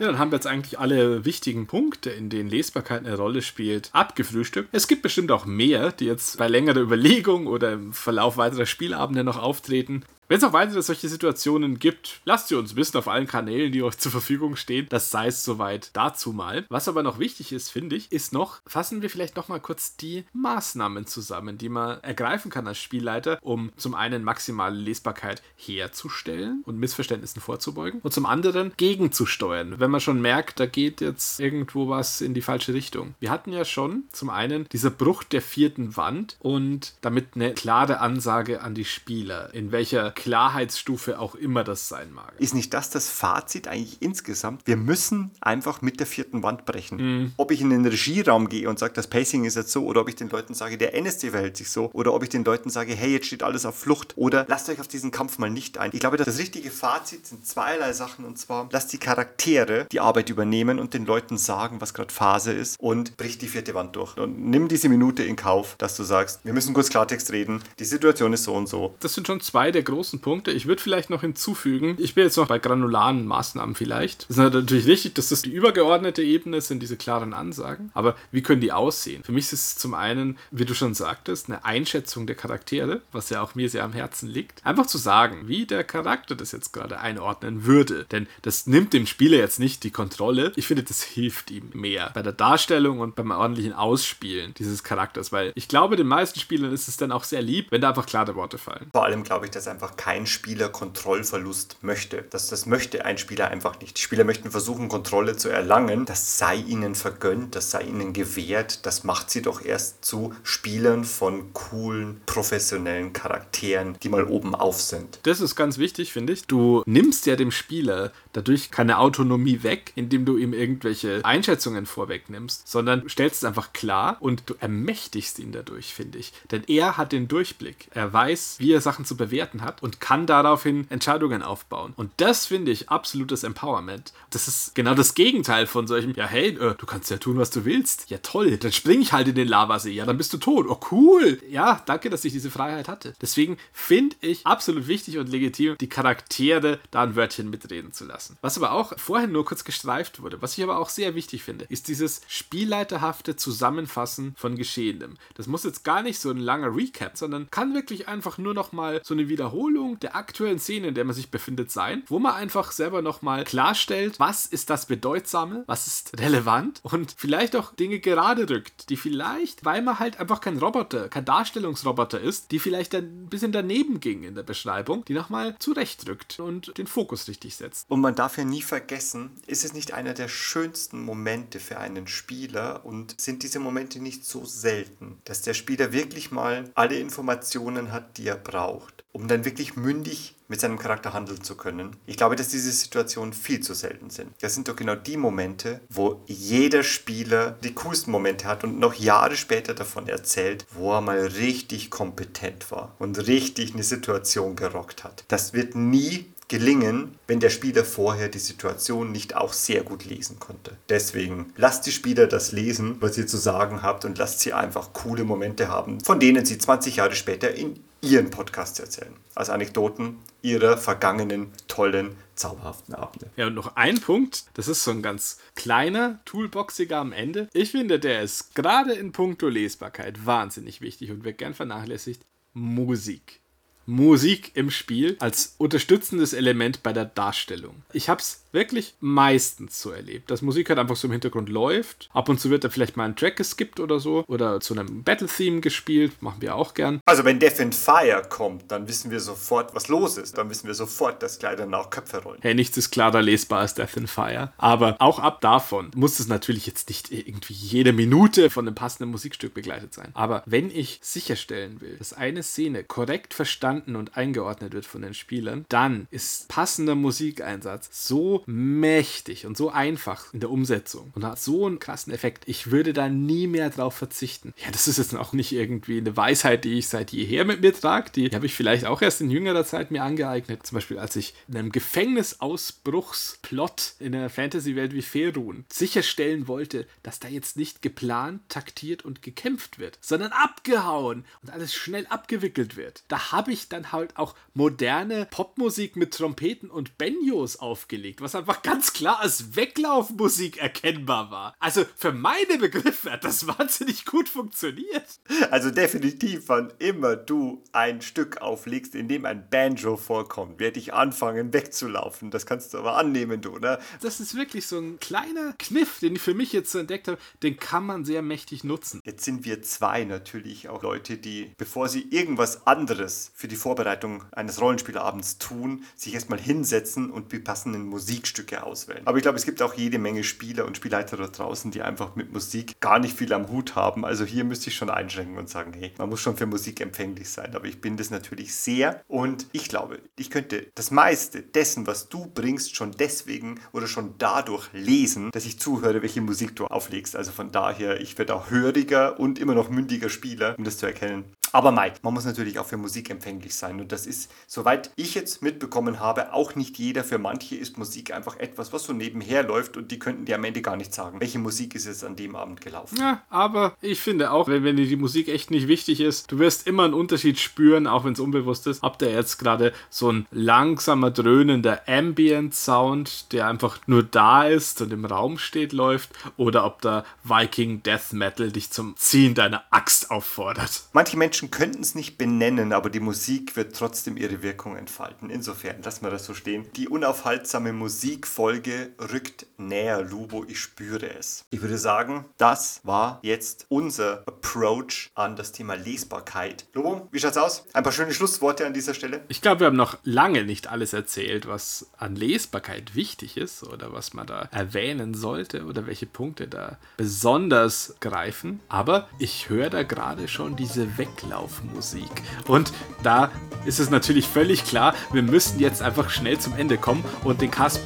Ja, dann haben wir jetzt eigentlich alle wichtigen Punkte, in denen Lesbarkeit eine Rolle spielt, abgefrühstückt. Es gibt bestimmt auch mehr, die jetzt bei längerer Überlegung oder im Verlauf weiterer Spielabende noch auftreten. Wenn es auch weitere solche Situationen gibt, lasst sie uns wissen auf allen Kanälen, die euch zur Verfügung stehen. Das sei es soweit dazu mal. Was aber noch wichtig ist, finde ich, ist noch, fassen wir vielleicht noch mal kurz die Maßnahmen zusammen, die man ergreifen kann als Spielleiter, um zum einen maximale Lesbarkeit herzustellen und Missverständnissen vorzubeugen und zum anderen gegenzusteuern, wenn man schon merkt, da geht jetzt irgendwo was in die falsche Richtung. Wir hatten ja schon zum einen dieser Bruch der vierten Wand und damit eine klare Ansage an die Spieler, in welcher Klarheitsstufe auch immer das sein mag. Ist nicht das das Fazit eigentlich insgesamt? Wir müssen einfach mit der vierten Wand brechen. Mhm. Ob ich in den Regieraum gehe und sage, das Pacing ist jetzt so, oder ob ich den Leuten sage, der NSC verhält sich so, oder ob ich den Leuten sage, hey, jetzt steht alles auf Flucht, oder lasst euch auf diesen Kampf mal nicht ein. Ich glaube, das richtige Fazit sind zweierlei Sachen, und zwar, lasst die Charaktere die Arbeit übernehmen und den Leuten sagen, was gerade Phase ist, und bricht die vierte Wand durch. Und nimm diese Minute in Kauf, dass du sagst, wir müssen kurz Klartext reden, die Situation ist so und so. Das sind schon zwei der großen großen Punkte. Ich würde vielleicht noch hinzufügen, ich bin jetzt noch bei granularen Maßnahmen vielleicht. Es ist natürlich richtig, dass das die übergeordnete Ebene sind, diese klaren Ansagen. Aber wie können die aussehen? Für mich ist es zum einen, wie du schon sagtest, eine Einschätzung der Charaktere, was ja auch mir sehr am Herzen liegt. Einfach zu sagen, wie der Charakter das jetzt gerade einordnen würde. Denn das nimmt dem Spieler jetzt nicht die Kontrolle. Ich finde, das hilft ihm mehr bei der Darstellung und beim ordentlichen Ausspielen dieses Charakters, weil ich glaube, den meisten Spielern ist es dann auch sehr lieb, wenn da einfach klare Worte fallen. Vor allem glaube ich, dass einfach kein Spieler Kontrollverlust möchte. Das, das möchte ein Spieler einfach nicht. Die Spieler möchten versuchen, Kontrolle zu erlangen. Das sei ihnen vergönnt, das sei ihnen gewährt. Das macht sie doch erst zu Spielern von coolen, professionellen Charakteren, die mal oben auf sind. Das ist ganz wichtig, finde ich. Du nimmst ja dem Spieler dadurch keine Autonomie weg, indem du ihm irgendwelche Einschätzungen vorwegnimmst, sondern stellst es einfach klar und du ermächtigst ihn dadurch, finde ich. Denn er hat den Durchblick. Er weiß, wie er Sachen zu bewerten hat und kann daraufhin Entscheidungen aufbauen. Und das finde ich absolutes Empowerment. Das ist genau das Gegenteil von solchem, ja hey, äh, du kannst ja tun, was du willst. Ja toll, dann spring ich halt in den Lavasee. Ja, dann bist du tot. Oh cool. Ja, danke, dass ich diese Freiheit hatte. Deswegen finde ich absolut wichtig und legitim, die Charaktere da ein Wörtchen mitreden zu lassen lassen. Was aber auch vorhin nur kurz gestreift wurde, was ich aber auch sehr wichtig finde, ist dieses spielleiterhafte Zusammenfassen von Geschehenem. Das muss jetzt gar nicht so ein langer Recap, sondern kann wirklich einfach nur noch mal so eine Wiederholung der aktuellen Szene, in der man sich befindet, sein, wo man einfach selber noch mal klarstellt, was ist das Bedeutsame, was ist relevant und vielleicht auch Dinge gerade rückt, die vielleicht, weil man halt einfach kein Roboter, kein Darstellungsroboter ist, die vielleicht ein bisschen daneben ging in der Beschreibung, die nochmal zurechtrückt und den Fokus richtig setzt. Und man man darf ja nie vergessen, ist es nicht einer der schönsten Momente für einen Spieler und sind diese Momente nicht so selten, dass der Spieler wirklich mal alle Informationen hat, die er braucht, um dann wirklich mündig mit seinem Charakter handeln zu können. Ich glaube, dass diese Situationen viel zu selten sind. Das sind doch genau die Momente, wo jeder Spieler die coolsten Momente hat und noch Jahre später davon erzählt, wo er mal richtig kompetent war und richtig eine Situation gerockt hat. Das wird nie gelingen, wenn der Spieler vorher die Situation nicht auch sehr gut lesen konnte. Deswegen lasst die Spieler das lesen, was ihr zu sagen habt und lasst sie einfach coole Momente haben, von denen sie 20 Jahre später in ihren Podcast erzählen. Als Anekdoten ihrer vergangenen, tollen, zauberhaften Abende. Ja, und noch ein Punkt, das ist so ein ganz kleiner, toolboxiger am Ende. Ich finde, der ist gerade in puncto Lesbarkeit wahnsinnig wichtig und wird gern vernachlässigt. Musik. Musik im Spiel als unterstützendes Element bei der Darstellung. Ich habe es wirklich meistens so erlebt, dass Musik halt einfach so im Hintergrund läuft. Ab und zu wird da vielleicht mal ein Track geskippt oder so oder zu einem Battle-Theme gespielt, machen wir auch gern. Also wenn Death in Fire kommt, dann wissen wir sofort, was los ist. Dann wissen wir sofort, dass gleich danach Köpfe rollen. Hey, nichts ist klarer lesbar als Death in Fire. Aber auch ab davon muss es natürlich jetzt nicht irgendwie jede Minute von einem passenden Musikstück begleitet sein. Aber wenn ich sicherstellen will, dass eine Szene korrekt verstanden und eingeordnet wird von den Spielern, dann ist passender Musikeinsatz so mächtig und so einfach in der Umsetzung und hat so einen krassen Effekt. Ich würde da nie mehr drauf verzichten. Ja, das ist jetzt auch nicht irgendwie eine Weisheit, die ich seit jeher mit mir trage. Die habe ich vielleicht auch erst in jüngerer Zeit mir angeeignet. Zum Beispiel, als ich in einem Gefängnisausbruchsplot in einer Fantasy-Welt wie Ferun sicherstellen wollte, dass da jetzt nicht geplant, taktiert und gekämpft wird, sondern abgehauen und alles schnell abgewickelt wird. Da habe ich dann halt auch moderne Popmusik mit Trompeten und Banjos aufgelegt, was einfach ganz klar als Weglaufmusik erkennbar war. Also für meine Begriffe hat das wahnsinnig gut funktioniert. Also definitiv, wann immer du ein Stück auflegst, in dem ein Banjo vorkommt, werde ich anfangen wegzulaufen. Das kannst du aber annehmen, du, ne? Das ist wirklich so ein kleiner Kniff, den ich für mich jetzt so entdeckt habe. Den kann man sehr mächtig nutzen. Jetzt sind wir zwei natürlich auch Leute, die, bevor sie irgendwas anderes für die Vorbereitung eines Rollenspielabends tun, sich erstmal hinsetzen und die passenden Musikstücke auswählen. Aber ich glaube, es gibt auch jede Menge Spieler und Spielleiter da draußen, die einfach mit Musik gar nicht viel am Hut haben. Also hier müsste ich schon einschränken und sagen, hey, man muss schon für Musik empfänglich sein. Aber ich bin das natürlich sehr und ich glaube, ich könnte das meiste dessen, was du bringst, schon deswegen oder schon dadurch lesen, dass ich zuhöre, welche Musik du auflegst. Also von daher, ich werde auch höriger und immer noch mündiger Spieler, um das zu erkennen. Aber Mike, man muss natürlich auch für Musik empfänglich sein. Und das ist, soweit ich jetzt mitbekommen habe, auch nicht jeder. Für manche ist Musik einfach etwas, was so nebenher läuft und die könnten dir am Ende gar nicht sagen, welche Musik ist jetzt an dem Abend gelaufen. Ja, aber ich finde auch, wenn, wenn dir die Musik echt nicht wichtig ist, du wirst immer einen Unterschied spüren, auch wenn es unbewusst ist, ob da jetzt gerade so ein langsamer, dröhnender Ambient-Sound, der einfach nur da ist und im Raum steht, läuft, oder ob da Viking Death Metal dich zum Ziehen deiner Axt auffordert. Manche Menschen könnten es nicht benennen, aber die Musik wird trotzdem ihre Wirkung entfalten. Insofern, lassen wir das so stehen. Die unaufhaltsame Musikfolge rückt näher, Lubo, ich spüre es. Ich würde sagen, das war jetzt unser Approach an das Thema Lesbarkeit. Lubo, wie schaut's aus? Ein paar schöne Schlussworte an dieser Stelle. Ich glaube, wir haben noch lange nicht alles erzählt, was an Lesbarkeit wichtig ist oder was man da erwähnen sollte oder welche Punkte da besonders greifen. Aber ich höre da gerade schon diese Weglaufmusik. Und da ist es natürlich völlig klar, wir müssen jetzt einfach schnell zum Ende kommen und den Cast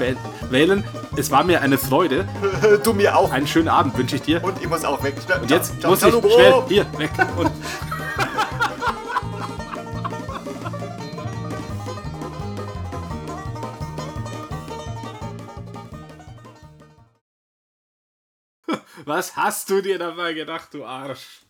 wählen. Es war mir eine Freude. du mir auch. Einen schönen Abend wünsche ich dir. Und ich muss auch weg. Und jetzt muss ich schnell hier weg. Und Was hast du dir dabei gedacht, du Arsch?